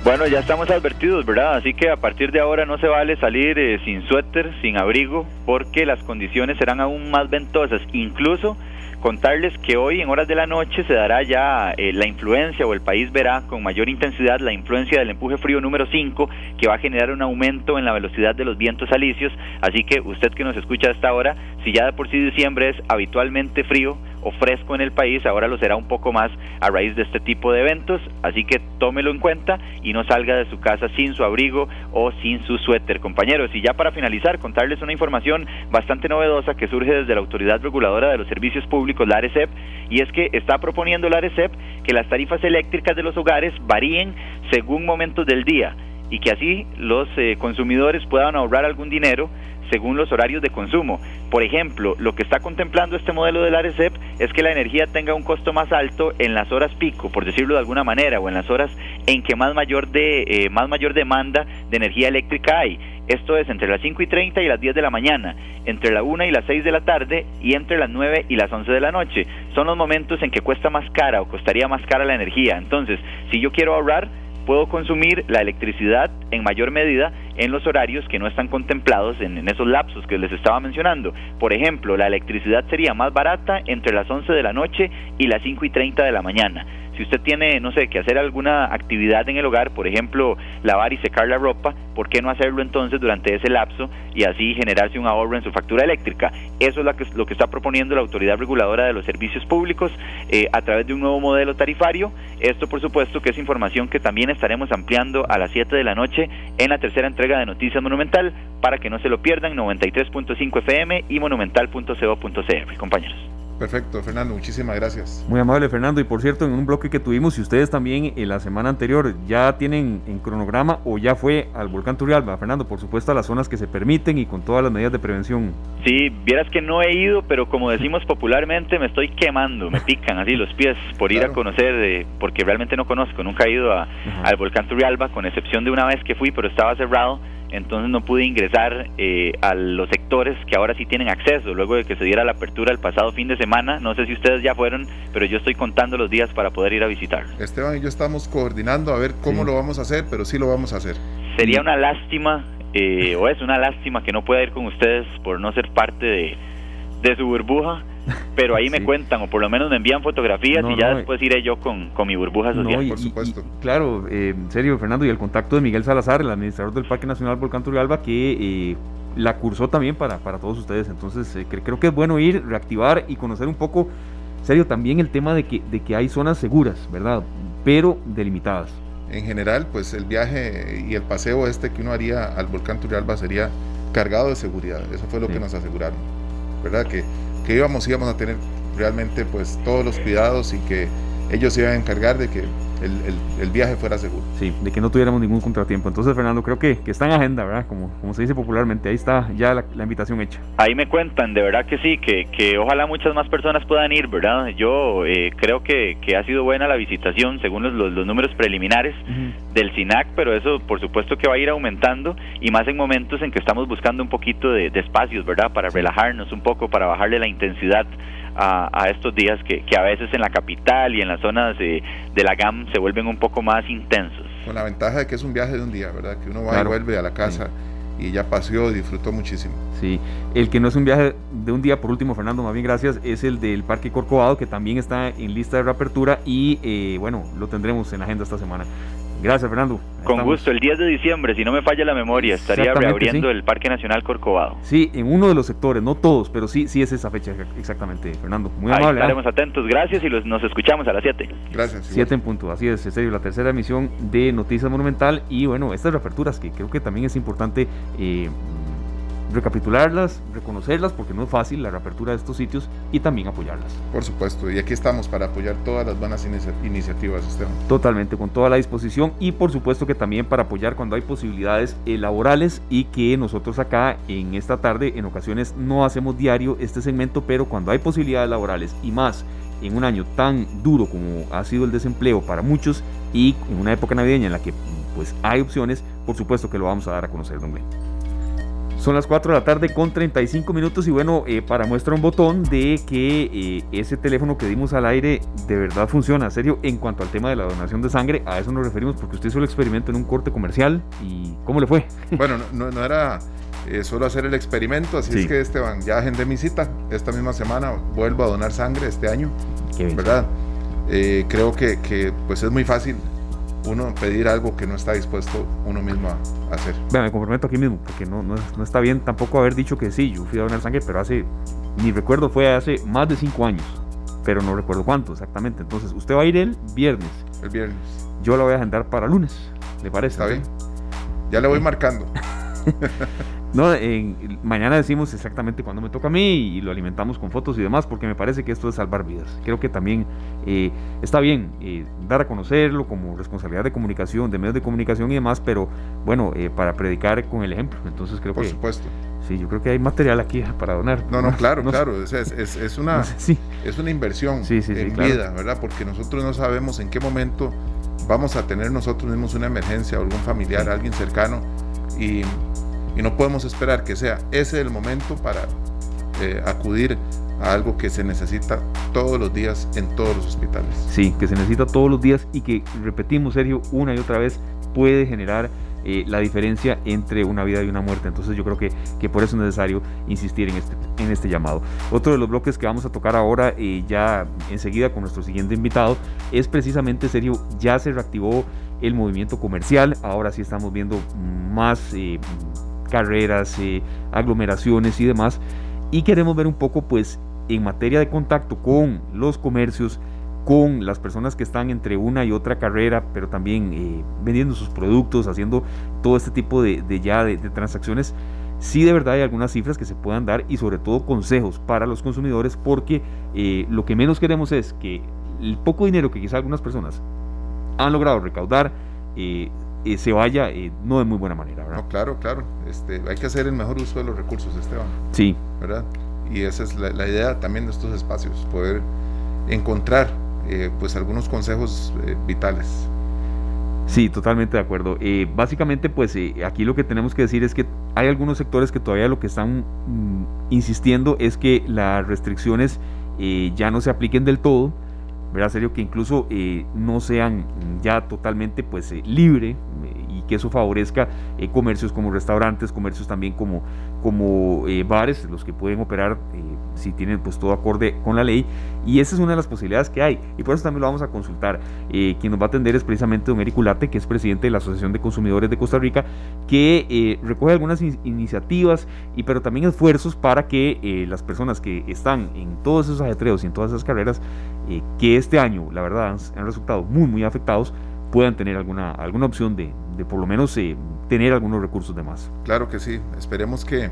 Bueno, ya estamos advertidos, ¿verdad? Así que a partir de ahora no se vale salir eh, sin suéter, sin abrigo, porque las condiciones serán aún más ventosas, incluso contarles que hoy en horas de la noche se dará ya eh, la influencia o el país verá con mayor intensidad la influencia del empuje frío número 5 que va a generar un aumento en la velocidad de los vientos alisios, así que usted que nos escucha hasta ahora, si ya de por sí diciembre es habitualmente frío, o fresco en el país, ahora lo será un poco más a raíz de este tipo de eventos, así que tómelo en cuenta y no salga de su casa sin su abrigo o sin su suéter, compañeros. Y ya para finalizar, contarles una información bastante novedosa que surge desde la Autoridad Reguladora de los Servicios Públicos, la ARECEP, y es que está proponiendo la ARECEP que las tarifas eléctricas de los hogares varíen según momentos del día y que así los eh, consumidores puedan ahorrar algún dinero según los horarios de consumo. Por ejemplo, lo que está contemplando este modelo del ARECEP es que la energía tenga un costo más alto en las horas pico, por decirlo de alguna manera, o en las horas en que más mayor, de, eh, más mayor demanda de energía eléctrica hay. Esto es entre las 5 y 30 y las 10 de la mañana, entre la 1 y las 6 de la tarde y entre las 9 y las 11 de la noche. Son los momentos en que cuesta más cara o costaría más cara la energía. Entonces, si yo quiero ahorrar, puedo consumir la electricidad en mayor medida en los horarios que no están contemplados en, esos lapsos que les estaba mencionando. Por ejemplo, la electricidad sería más barata entre las 11 de la noche y las 5 y 30 de la mañana. Si usted tiene, no sé, que hacer alguna actividad en el hogar, por ejemplo, lavar y secar la ropa, ¿por qué no hacerlo entonces durante ese lapso y así generarse un ahorro en su factura eléctrica? Eso es lo que, lo que está proponiendo la Autoridad Reguladora de los Servicios Públicos eh, a través de un nuevo modelo tarifario. Esto, por supuesto, que es información que también estaremos ampliando a las 7 de la noche en la tercera entrega de Noticias Monumental para que no se lo pierdan 93.5 FM y monumental.co.cr, compañeros. Perfecto, Fernando, muchísimas gracias. Muy amable, Fernando. Y por cierto, en un bloque que tuvimos, si ustedes también en la semana anterior ya tienen en cronograma o ya fue al volcán Turrialba, Fernando, por supuesto a las zonas que se permiten y con todas las medidas de prevención. Sí, vieras que no he ido, pero como decimos popularmente, me estoy quemando, me pican así los pies por ir a conocer, eh, porque realmente no conozco, nunca he ido a, al volcán Turrialba, con excepción de una vez que fui, pero estaba cerrado entonces no pude ingresar eh, a los sectores que ahora sí tienen acceso, luego de que se diera la apertura el pasado fin de semana. No sé si ustedes ya fueron, pero yo estoy contando los días para poder ir a visitar. Esteban y yo estamos coordinando a ver cómo lo vamos a hacer, pero sí lo vamos a hacer. Sería una lástima, eh, o es una lástima que no pueda ir con ustedes por no ser parte de, de su burbuja pero ahí me cuentan o por lo menos me envían fotografías y ya después iré yo con, con mi burbuja social. por supuesto. claro, eh, en serio, Fernando, y el contacto de Miguel Salazar, el administrador del Parque Nacional Volcán Turrialba, que eh, la cursó también para, para todos ustedes. Entonces, eh, creo que es bueno ir, reactivar y conocer un poco, serio, también el tema de que, de que hay zonas seguras, ¿verdad? Pero delimitadas. En general, pues el viaje y el paseo este que uno haría al volcán Turrialba sería cargado de seguridad. Eso fue lo que nos aseguraron, ¿verdad? Que que íbamos, íbamos a tener realmente pues todos los cuidados y que ellos se iban a encargar de que el, viaje fuera seguro. Sí, de que no tuviéramos ningún contratiempo. Entonces, Fernando, creo que, que está en agenda, ¿verdad? Como, como se dice popularmente, ahí está ya la, invitación hecha. Ahí me cuentan, de verdad que sí, que, que ojalá muchas más personas puedan ir, ¿verdad? Yo eh, creo que, que, ha sido buena la visitación según los, los, números preliminares del SINAC, pero eso por supuesto que va a ir aumentando y más en momentos en que estamos buscando un poquito de, espacios, ¿verdad? Para relajarnos un poco, para bajarle la intensidad a, estos días que, que, a veces en la capital y en las zonas de, de, la GAM se vuelven un poco más intensos. Con la ventaja de que es un viaje de un día, ¿verdad? Que uno va y vuelve a la casa. Y ya paseó, disfrutó muchísimo. Sí, el que no es un viaje de un día, por último, Fernando, más bien gracias, es el del Parque Corcovado, que también está en lista de reapertura y eh, bueno, lo tendremos en agenda esta semana. Gracias, Fernando. Con gusto, el 10 de diciembre, si no me falla la memoria, estaría reabriendo el Parque Nacional Corcovado. Sí, en uno de los sectores, no todos, pero sí, sí es esa fecha exactamente, Fernando. Muy Ahí amable. ¿ah? Estaremos atentos, gracias y los, nos escuchamos a las 7. Gracias. 7 en punto, así es, en serio, la tercera emisión de Noticias Monumental y bueno, estas reaperturas que creo que también es importante eh, recapitularlas, reconocerlas, porque no es fácil la reapertura de estos sitios y también apoyarlas. Por supuesto, y aquí estamos para apoyar todas las buenas iniciativas, Esteban. Totalmente, con toda la disposición y por supuesto que también para apoyar cuando hay posibilidades eh, laborales y que nosotros acá en esta tarde en ocasiones no hacemos diario este segmento, pero cuando hay posibilidades laborales y más en un año tan duro como ha sido el desempleo para muchos y en una época navideña en la que pues hay opciones, por supuesto que lo vamos a dar a conocer, don son las 4 de la tarde con 35 minutos y bueno, eh, para muestra un botón de que eh, ese teléfono que dimos al aire de verdad funciona, serio, en cuanto al tema de la donación de sangre, a eso nos referimos porque usted hizo el experimento en un corte comercial y ¿cómo le fue? Bueno, no, no era eh, solo hacer el experimento, así es que Esteban, ya agendé mi cita, esta misma semana vuelvo a donar sangre este año, ¿verdad? creo que, que pues es muy fácil uno pedir algo que no está dispuesto uno mismo a hacer. Vea, me comprometo aquí mismo, porque no, no, no, está bien tampoco haber dicho que sí, yo fui a donar sangre, pero hace, mi recuerdo fue hace más de cinco años, pero no recuerdo cuánto exactamente. Entonces, usted va a ir el viernes. El viernes. Yo lo voy a agendar para lunes, ¿le parece? Está bien. Ya le voy marcando. No, mañana decimos exactamente cuándo me toca a mí y lo alimentamos con fotos y demás, porque me parece que esto es salvar vidas. Creo que también eh, está bien eh, dar a conocerlo como responsabilidad de comunicación, de medios de comunicación y demás, pero bueno, eh, para predicar con el ejemplo. Entonces creo que. Por supuesto. Sí, yo creo que hay material aquí para donar. No, no, claro, claro. Es, es, una, es una inversión en vida, ¿verdad? Porque nosotros no sabemos en qué momento vamos a tener nosotros mismos una emergencia, algún familiar, alguien cercano. Y y no podemos esperar que sea ese el momento para eh, acudir a algo que se necesita todos los días en todos los hospitales. Sí, que se necesita todos los días y que, repetimos, Sergio, una y otra vez puede generar eh, la diferencia entre una vida y una muerte. Entonces yo creo que, que por eso es necesario insistir en este, en este llamado. Otro de los bloques que vamos a tocar ahora, eh, ya enseguida con nuestro siguiente invitado, es precisamente, Sergio, ya se reactivó el movimiento comercial, ahora sí estamos viendo más carreras, eh, aglomeraciones y demás. Y queremos ver un poco, pues, en materia de contacto con los comercios, con las personas que están entre una y otra carrera, pero también eh, vendiendo sus productos, haciendo todo este tipo de, ya de, transacciones, sí de verdad hay algunas cifras que se puedan dar y sobre todo consejos para los consumidores porque eh, lo que menos queremos es que el poco dinero que quizá algunas personas han logrado recaudar eh, eh, se vaya no de muy buena manera. ¿verdad? No, claro, claro. Este, hay que hacer el mejor uso de los recursos, Esteban. Sí. ¿Verdad? Y esa es la, la idea también de estos espacios, poder encontrar pues algunos consejos vitales. Sí, totalmente de acuerdo. Eh, básicamente, pues eh, aquí lo que tenemos que decir es que hay algunos sectores que todavía lo que están mm, insistiendo es que las restricciones eh, ya no se apliquen del todo, ¿verdad? Serio que incluso no sean ya totalmente pues libre eso favorezca comercios como restaurantes, comercios también como, como bares, los que pueden operar si tienen pues todo acorde con la ley y esa es una de las posibilidades que hay y por eso también lo vamos a consultar. Eh, quien nos va a atender es precisamente don Eric Ulate, que es presidente de la Asociación de Consumidores de Costa Rica, que eh, recoge algunas iniciativas y pero también esfuerzos para que eh, las personas que están en todos esos ajetreos y en todas esas carreras, que este año la verdad han, han, resultado muy muy afectados, puedan tener alguna, alguna opción de, por lo menos tener algunos recursos de más. Claro que sí, esperemos que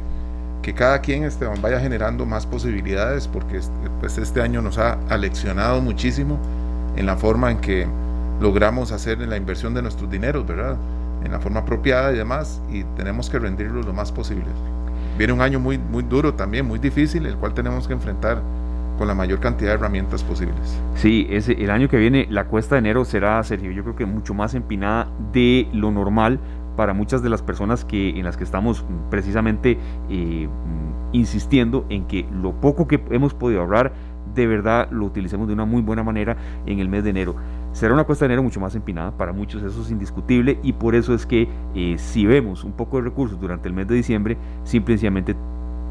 que cada quien vaya generando más posibilidades porque pues, este año nos ha aleccionado muchísimo en la forma en que logramos hacer la inversión de nuestros dineros, ¿verdad? En la forma apropiada y demás, y tenemos que rendirlo lo más posible. Viene un año muy, muy duro también, muy difícil, el cual tenemos que enfrentar con la mayor cantidad de herramientas posibles. Sí, ese, el año que viene la cuesta de enero será, Sergio, yo creo que mucho más empinada de lo normal, para muchas de las personas que, en las que estamos precisamente eh, insistiendo en que lo poco que hemos podido ahorrar, de verdad lo utilicemos de una muy buena manera en el mes de enero. Será una cuesta de enero mucho más empinada, para muchos eso es indiscutible y por eso es que eh, si vemos un poco de recursos durante el mes de diciembre, simplemente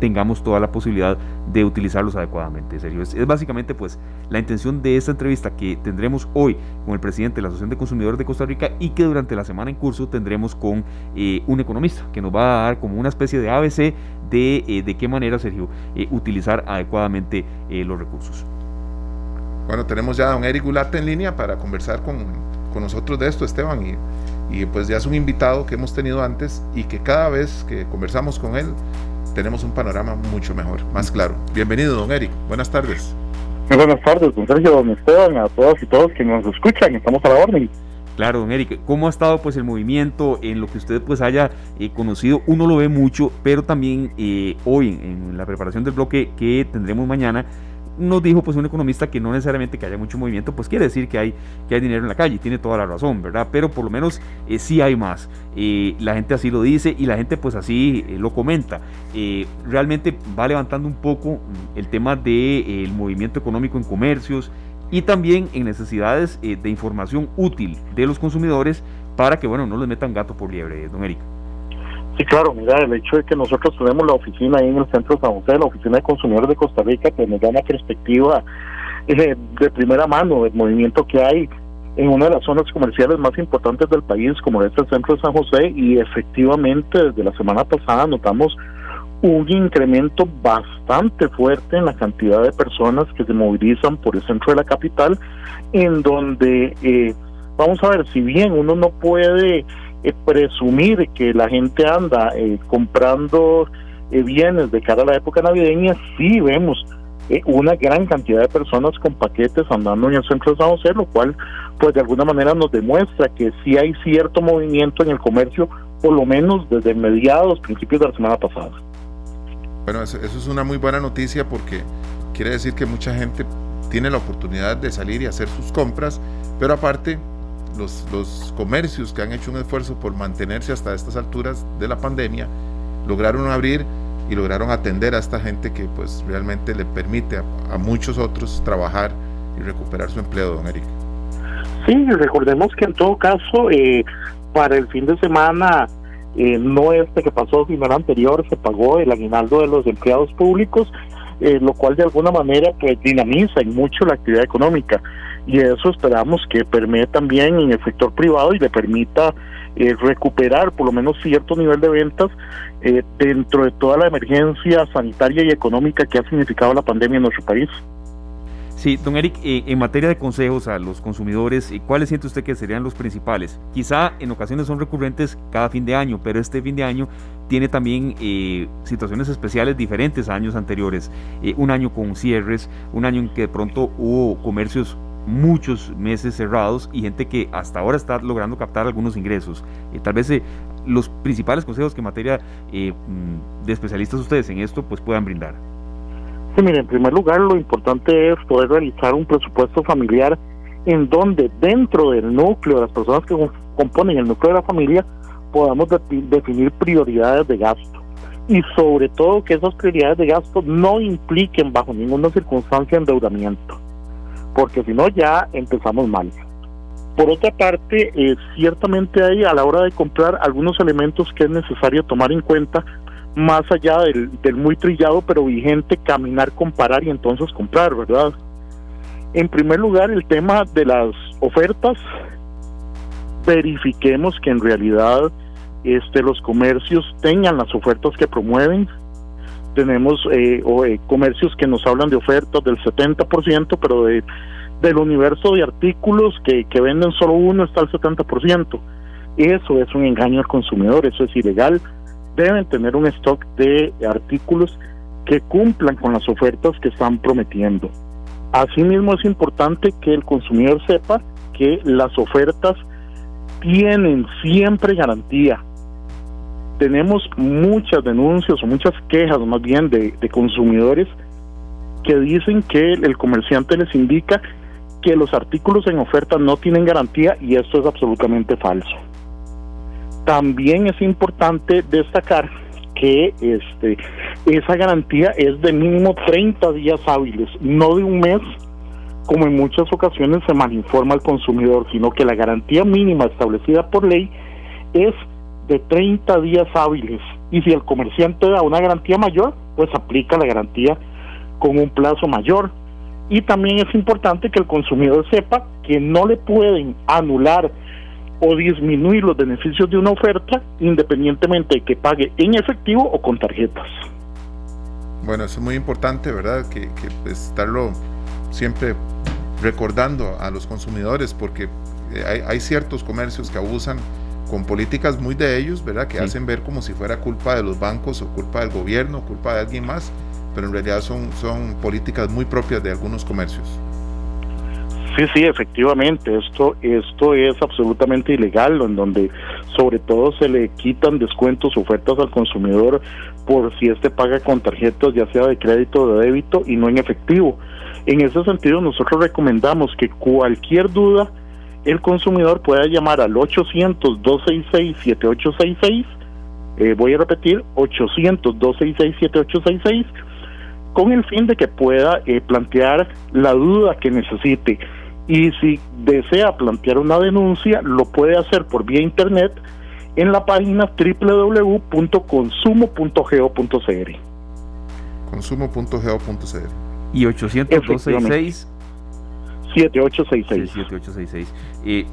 tengamos toda la posibilidad de utilizarlos adecuadamente. serio, es, básicamente pues la intención de esta entrevista que tendremos hoy con el presidente de la Asociación de Consumidores de Costa Rica y que durante la semana en curso tendremos con eh, un economista que nos va a dar como una especie de ABC de eh, de qué manera, Sergio, eh, utilizar adecuadamente los recursos. Bueno, tenemos ya a don Eric Gulate en línea para conversar con, con nosotros de esto, Esteban, y, y pues ya es un invitado que hemos tenido antes y que cada vez que conversamos con él tenemos un panorama mucho mejor, más claro. Bienvenido, don Eric. Buenas tardes. Muy buenas tardes, don Sergio, don Esteban, a todos y todos que nos escuchan. Estamos a la orden. Claro, don Eric, ¿cómo ha estado pues el movimiento en lo que usted pues haya eh, conocido? Uno lo ve mucho, pero también eh, hoy en la preparación del bloque que tendremos mañana, nos dijo pues un economista que no necesariamente que haya mucho movimiento, pues quiere decir que hay, que hay dinero en la calle, tiene toda la razón, ¿verdad? Pero por lo menos eh, sí hay más. Eh, la gente así lo dice y la gente pues así eh, lo comenta. realmente va levantando un poco el tema del movimiento económico en comercios y también en necesidades de información útil de los consumidores para que, bueno, no les metan gato por liebre, don Eric. Sí, claro, mira, el hecho de que nosotros tenemos la oficina ahí en el centro de San José, la oficina de consumidores de Costa Rica, que nos da una perspectiva eh, de primera mano del movimiento que hay en una de las zonas comerciales más importantes del país, como es el centro de San José, y efectivamente desde la semana pasada notamos un incremento bastante fuerte en la cantidad de personas que se movilizan por el centro de la capital, en donde, eh, vamos a ver, si bien uno no puede eh, presumir que la gente anda eh, comprando eh, bienes de cara a la época navideña, sí vemos una gran cantidad de personas con paquetes andando en el centro de San José, lo cual pues de alguna manera nos demuestra que sí hay cierto movimiento en el comercio, por lo menos desde mediados, principios de la semana pasada. Bueno, eso, eso es una muy buena noticia porque quiere decir que mucha gente tiene la oportunidad de salir y hacer sus compras, pero aparte los, los comercios que han hecho un esfuerzo por mantenerse hasta estas alturas de la pandemia, lograron abrir y lograron atender a esta gente que pues realmente le permite a, muchos otros trabajar y recuperar su empleo, don Eric. Sí, recordemos que en todo caso, eh, para el fin de semana, eh, no este que pasó, sino el anterior, se pagó el aguinaldo de los empleados públicos, eh, lo cual de alguna manera pues dinamiza en mucho la actividad económica y eso esperamos que permee también en el sector privado y le permita eh, recuperar por lo menos cierto nivel de ventas eh, dentro de toda la emergencia sanitaria y económica que ha significado la pandemia en nuestro país. Sí, don Eric, eh, en materia de consejos a los consumidores, eh, ¿cuáles siente usted que serían los principales? Quizá en ocasiones son recurrentes cada fin de año, pero este fin de año tiene también eh, situaciones especiales diferentes a años anteriores. un año con cierres, un año en que de pronto hubo comercios muchos meses cerrados y gente que hasta ahora está logrando captar algunos ingresos. tal vez los principales consejos que en materia mm, de especialistas ustedes en esto pues puedan brindar. Sí, mire, en primer lugar, lo importante es poder realizar un presupuesto familiar en donde dentro del núcleo de las personas que componen el núcleo de la familia podamos definir prioridades de gasto y sobre todo que esas prioridades de gasto no impliquen bajo ninguna circunstancia endeudamiento, porque si no ya empezamos mal. Por otra parte, eh, ciertamente hay a la hora de comprar algunos elementos que es necesario tomar en cuenta más allá del, muy trillado pero vigente caminar, comparar y entonces comprar, ¿verdad? En primer lugar, el tema de las ofertas, verifiquemos que en realidad este, los comercios tengan las ofertas que promueven. Tenemos eh, eh, comercios que nos hablan de ofertas del 70%, pero de, del universo de artículos que, que venden solo uno está al 70%. Eso es un engaño al consumidor, eso es ilegal deben tener un stock de artículos que cumplan con las ofertas que están prometiendo. Asimismo es importante que el consumidor sepa que las ofertas tienen siempre garantía. Tenemos muchas denuncias o muchas quejas más bien de, consumidores que dicen que el comerciante les indica que los artículos en oferta no tienen garantía y esto es absolutamente falso. También es importante destacar que este esa garantía es de mínimo 30 días hábiles, no de un mes, como en muchas ocasiones se malinforma al consumidor, sino que la garantía mínima establecida por ley es de 30 días hábiles. Y si el comerciante da una garantía mayor, pues aplica la garantía con un plazo mayor. Y también es importante que el consumidor sepa que no le pueden anular o disminuir los beneficios de una oferta independientemente de que pague en efectivo o con tarjetas. Bueno, eso es muy importante, ¿verdad? Que, estarlo siempre recordando a los consumidores porque eh, hay, ciertos comercios que abusan con políticas muy de ellos, ¿verdad? Que hacen ver como si fuera culpa de los bancos o culpa del gobierno, culpa de alguien más, pero en realidad son, son políticas muy propias de algunos comercios. Sí, sí, efectivamente, esto, esto es absolutamente ilegal, en donde sobre todo se le quitan descuentos, ofertas al consumidor por si éste paga con tarjetas, ya sea de crédito o de débito, y no en efectivo. En ese sentido, nosotros recomendamos que cualquier duda, el consumidor pueda llamar al 800-266-7866, eh, voy a repetir, 800-266-7866, con el fin de que pueda eh, plantear la duda que necesite y si desea plantear una denuncia lo puede hacer por vía internet en la página www.consumo.go.cr. Consumo.go.cr. Y 800 7866. 7866. Eh,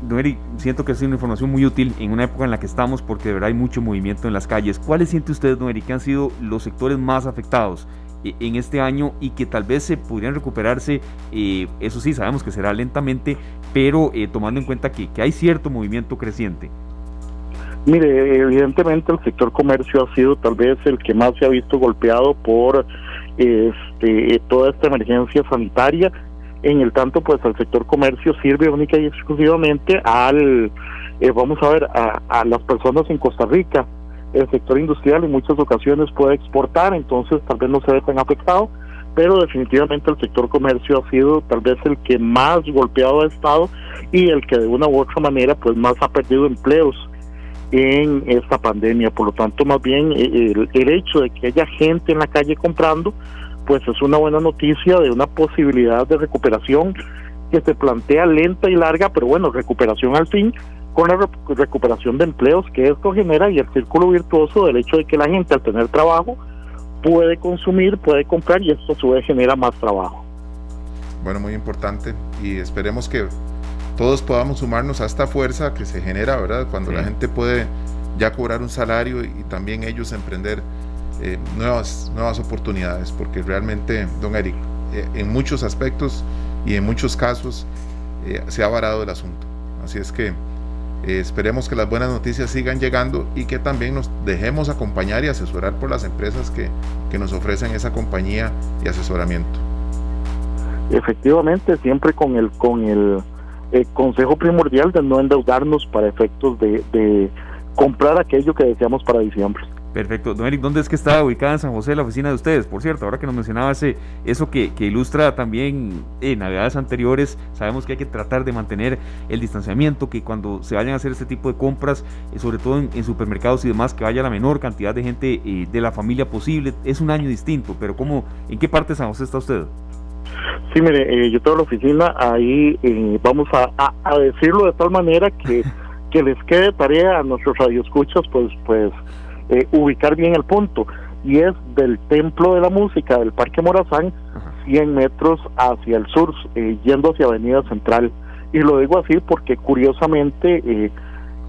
siento que sido una información muy útil en una época en la que estamos porque de verdad hay mucho movimiento en las calles. ¿Cuáles siente usted, Don que han sido los sectores más afectados? Eh, en este año y que tal vez se pudieran recuperarse, eh, eso sí, sabemos que será lentamente, pero eh, tomando en cuenta que, hay cierto movimiento creciente. Mire, evidentemente el sector comercio ha sido tal vez el que más se ha visto golpeado por este, toda esta emergencia sanitaria. En el tanto, pues el sector comercio sirve única y exclusivamente al, vamos a ver, a, a las personas en Costa Rica el sector industrial en muchas ocasiones puede exportar, entonces tal vez no se ve tan afectado, pero definitivamente el sector comercio ha sido tal vez el que más golpeado ha estado y el que de una u otra manera pues más ha perdido empleos en esta pandemia. Por lo tanto, más bien eh, el, el hecho de que haya gente en la calle comprando, pues es una buena noticia de una posibilidad de recuperación que se plantea lenta y larga, pero bueno, recuperación al fin, con la recuperación de empleos que esto genera y el círculo virtuoso del hecho de que la gente al tener trabajo puede consumir, puede comprar y esto a su vez genera más trabajo. Bueno, muy importante y esperemos que todos podamos sumarnos a esta fuerza que se genera, ¿verdad? Cuando la gente puede ya cobrar un salario y, también ellos emprender eh, nuevas, nuevas oportunidades, porque realmente, don Eric, eh, en muchos aspectos y en muchos casos eh, se ha varado el asunto. Así es que eh, esperemos que las buenas noticias sigan llegando y que también nos dejemos acompañar y asesorar por las empresas que, que nos ofrecen esa compañía y asesoramiento. Efectivamente, siempre con el con el, consejo primordial de no endeudarnos para efectos de comprar aquello que deseamos para diciembre. Perfecto. Don Eric, ¿dónde es que está ubicada en San José la oficina de ustedes? Por cierto, ahora que nos mencionaba ese, eso que, ilustra también en navidades anteriores, sabemos que hay que tratar de mantener el distanciamiento, que cuando se vayan a hacer este tipo de compras, eh, sobre todo en, supermercados y demás, que vaya la menor cantidad de gente eh, de la familia posible. Es un año distinto, pero ¿cómo, ¿en qué parte de San José está usted? Sí, mire, eh, yo tengo la oficina ahí, vamos a, a, decirlo de tal manera que, que les quede tarea a nuestros radioescuchas, pues, pues eh, ubicar bien el punto y es del Templo de la Música del Parque Morazán, 100 metros hacia el sur, eh, yendo hacia Avenida Central. Y lo digo así porque curiosamente eh,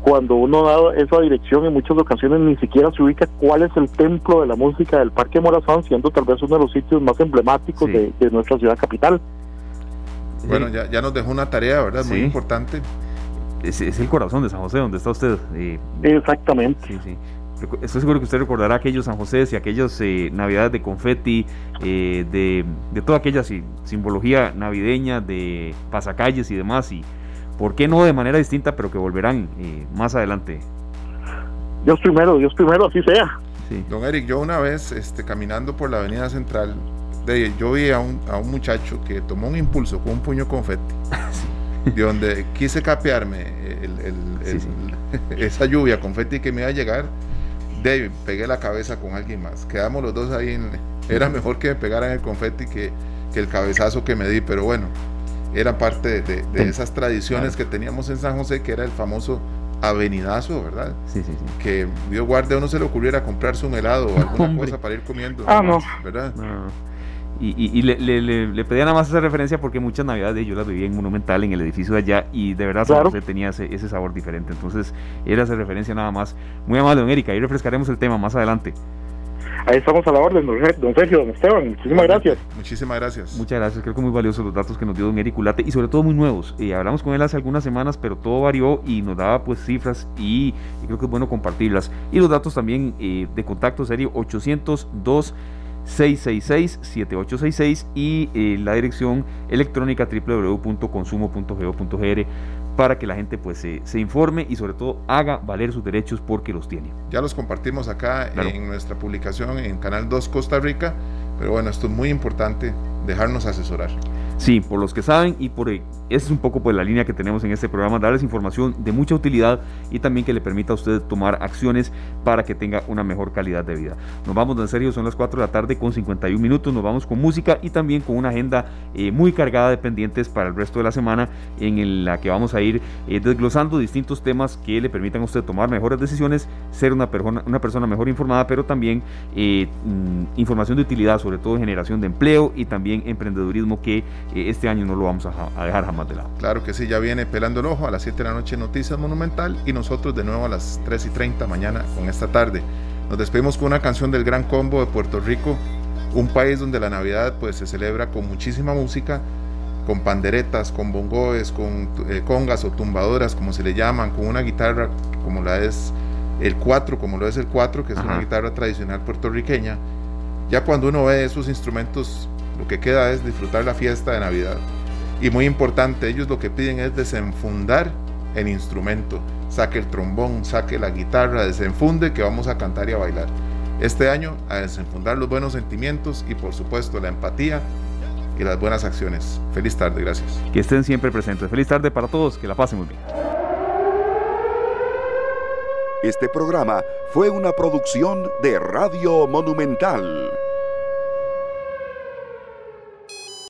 cuando uno da esa dirección en muchas ocasiones ni siquiera se ubica cuál es el Templo de la Música del Parque Morazán, siendo tal vez uno de los sitios más emblemáticos de, nuestra ciudad capital. Bueno, ya, ya nos dejó una tarea, ¿verdad? Muy importante. Es, es, el corazón de San José, donde está usted. Exactamente. Sí, sí. Estoy seguro que usted recordará aquellos San José y aquellas eh, navidades de confeti, eh, de, de, toda aquella simbología navideña, de pasacalles y demás, y por qué no de manera distinta, pero que volverán eh, más adelante. Dios primero, Dios primero, así sea. Don Eric, yo una vez este, caminando por la avenida central, de, yo vi a un, a un muchacho que tomó un impulso con un puño confeti, de donde quise capearme esa lluvia confeti que me iba a llegar David, pegué la cabeza con alguien más. Quedamos los dos ahí. era mejor que me pegaran el confeti que, que, el cabezazo que me di, pero bueno, era parte de, esas tradiciones que teníamos en San José, que era el famoso avenidazo, ¿verdad? Sí, sí, sí. Que Dios guarde a uno se le ocurriera comprarse un helado o alguna cosa para ir comiendo. Ah, no. ¿Verdad? Y, le, le, pedía nada más esa referencia porque muchas navidades yo las vivía en Monumental, en el edificio de allá, y de verdad claro. tenía ese, sabor diferente. Entonces, era esa referencia nada más. Muy amable, don Erika, ahí refrescaremos el tema más adelante. Ahí estamos a la orden, don Sergio, don Esteban. Muchísimas gracias. Muchísimas gracias. Muchas gracias. Creo que muy valiosos los datos que nos dio don Eric Ulate y sobre todo muy nuevos. Eh, hablamos con él hace algunas semanas, pero todo varió y nos daba pues cifras y, creo que es bueno compartirlas. Y los datos también eh, de contacto serio 802 666-7866 y eh, la dirección electrónica www.consumo.go.gr para que la gente pues se, se, informe y sobre todo haga valer sus derechos porque los tiene. Ya los compartimos acá en nuestra publicación en Canal 2 Costa Rica, pero bueno, esto es muy importante, dejarnos asesorar. Sí, por los que saben y por esa es un poco pues la línea que tenemos en este programa, darles información de mucha utilidad y también que le permita a usted tomar acciones para que tenga una mejor calidad de vida. Nos vamos en serio, son las 4 de la tarde con 51 minutos, nos vamos con música y también con una agenda eh, muy cargada de pendientes para el resto de la semana en la que vamos a ir eh, desglosando distintos temas que le permitan a usted tomar mejores decisiones, ser una persona, una persona mejor informada, pero también eh, mm, información de utilidad, sobre todo en generación de empleo y también emprendedurismo que este año no lo vamos a, dejar jamás de lado. Claro que sí, ya viene pelando el ojo a las 7 de la noche Noticias Monumental y nosotros de nuevo a las 3 y 30 mañana con esta tarde. Nos despedimos con una canción del Gran Combo de Puerto Rico, un país donde la Navidad pues se celebra con muchísima música, con panderetas, con bongoes, con eh, congas o tumbadoras, como se le llaman, con una guitarra como la es el 4, como lo es el 4, que es una guitarra tradicional puertorriqueña. Ya cuando uno ve esos instrumentos lo que queda es disfrutar la fiesta de Navidad. Y muy importante, ellos lo que piden es desenfundar el instrumento. Saque el trombón, saque la guitarra, desenfunde que vamos a cantar y a bailar. Este año a desenfundar los buenos sentimientos y por supuesto la empatía y las buenas acciones. Feliz tarde, gracias. Que estén siempre presentes. Feliz tarde para todos, que la pasen muy bien. Este programa fue una producción de Radio Monumental.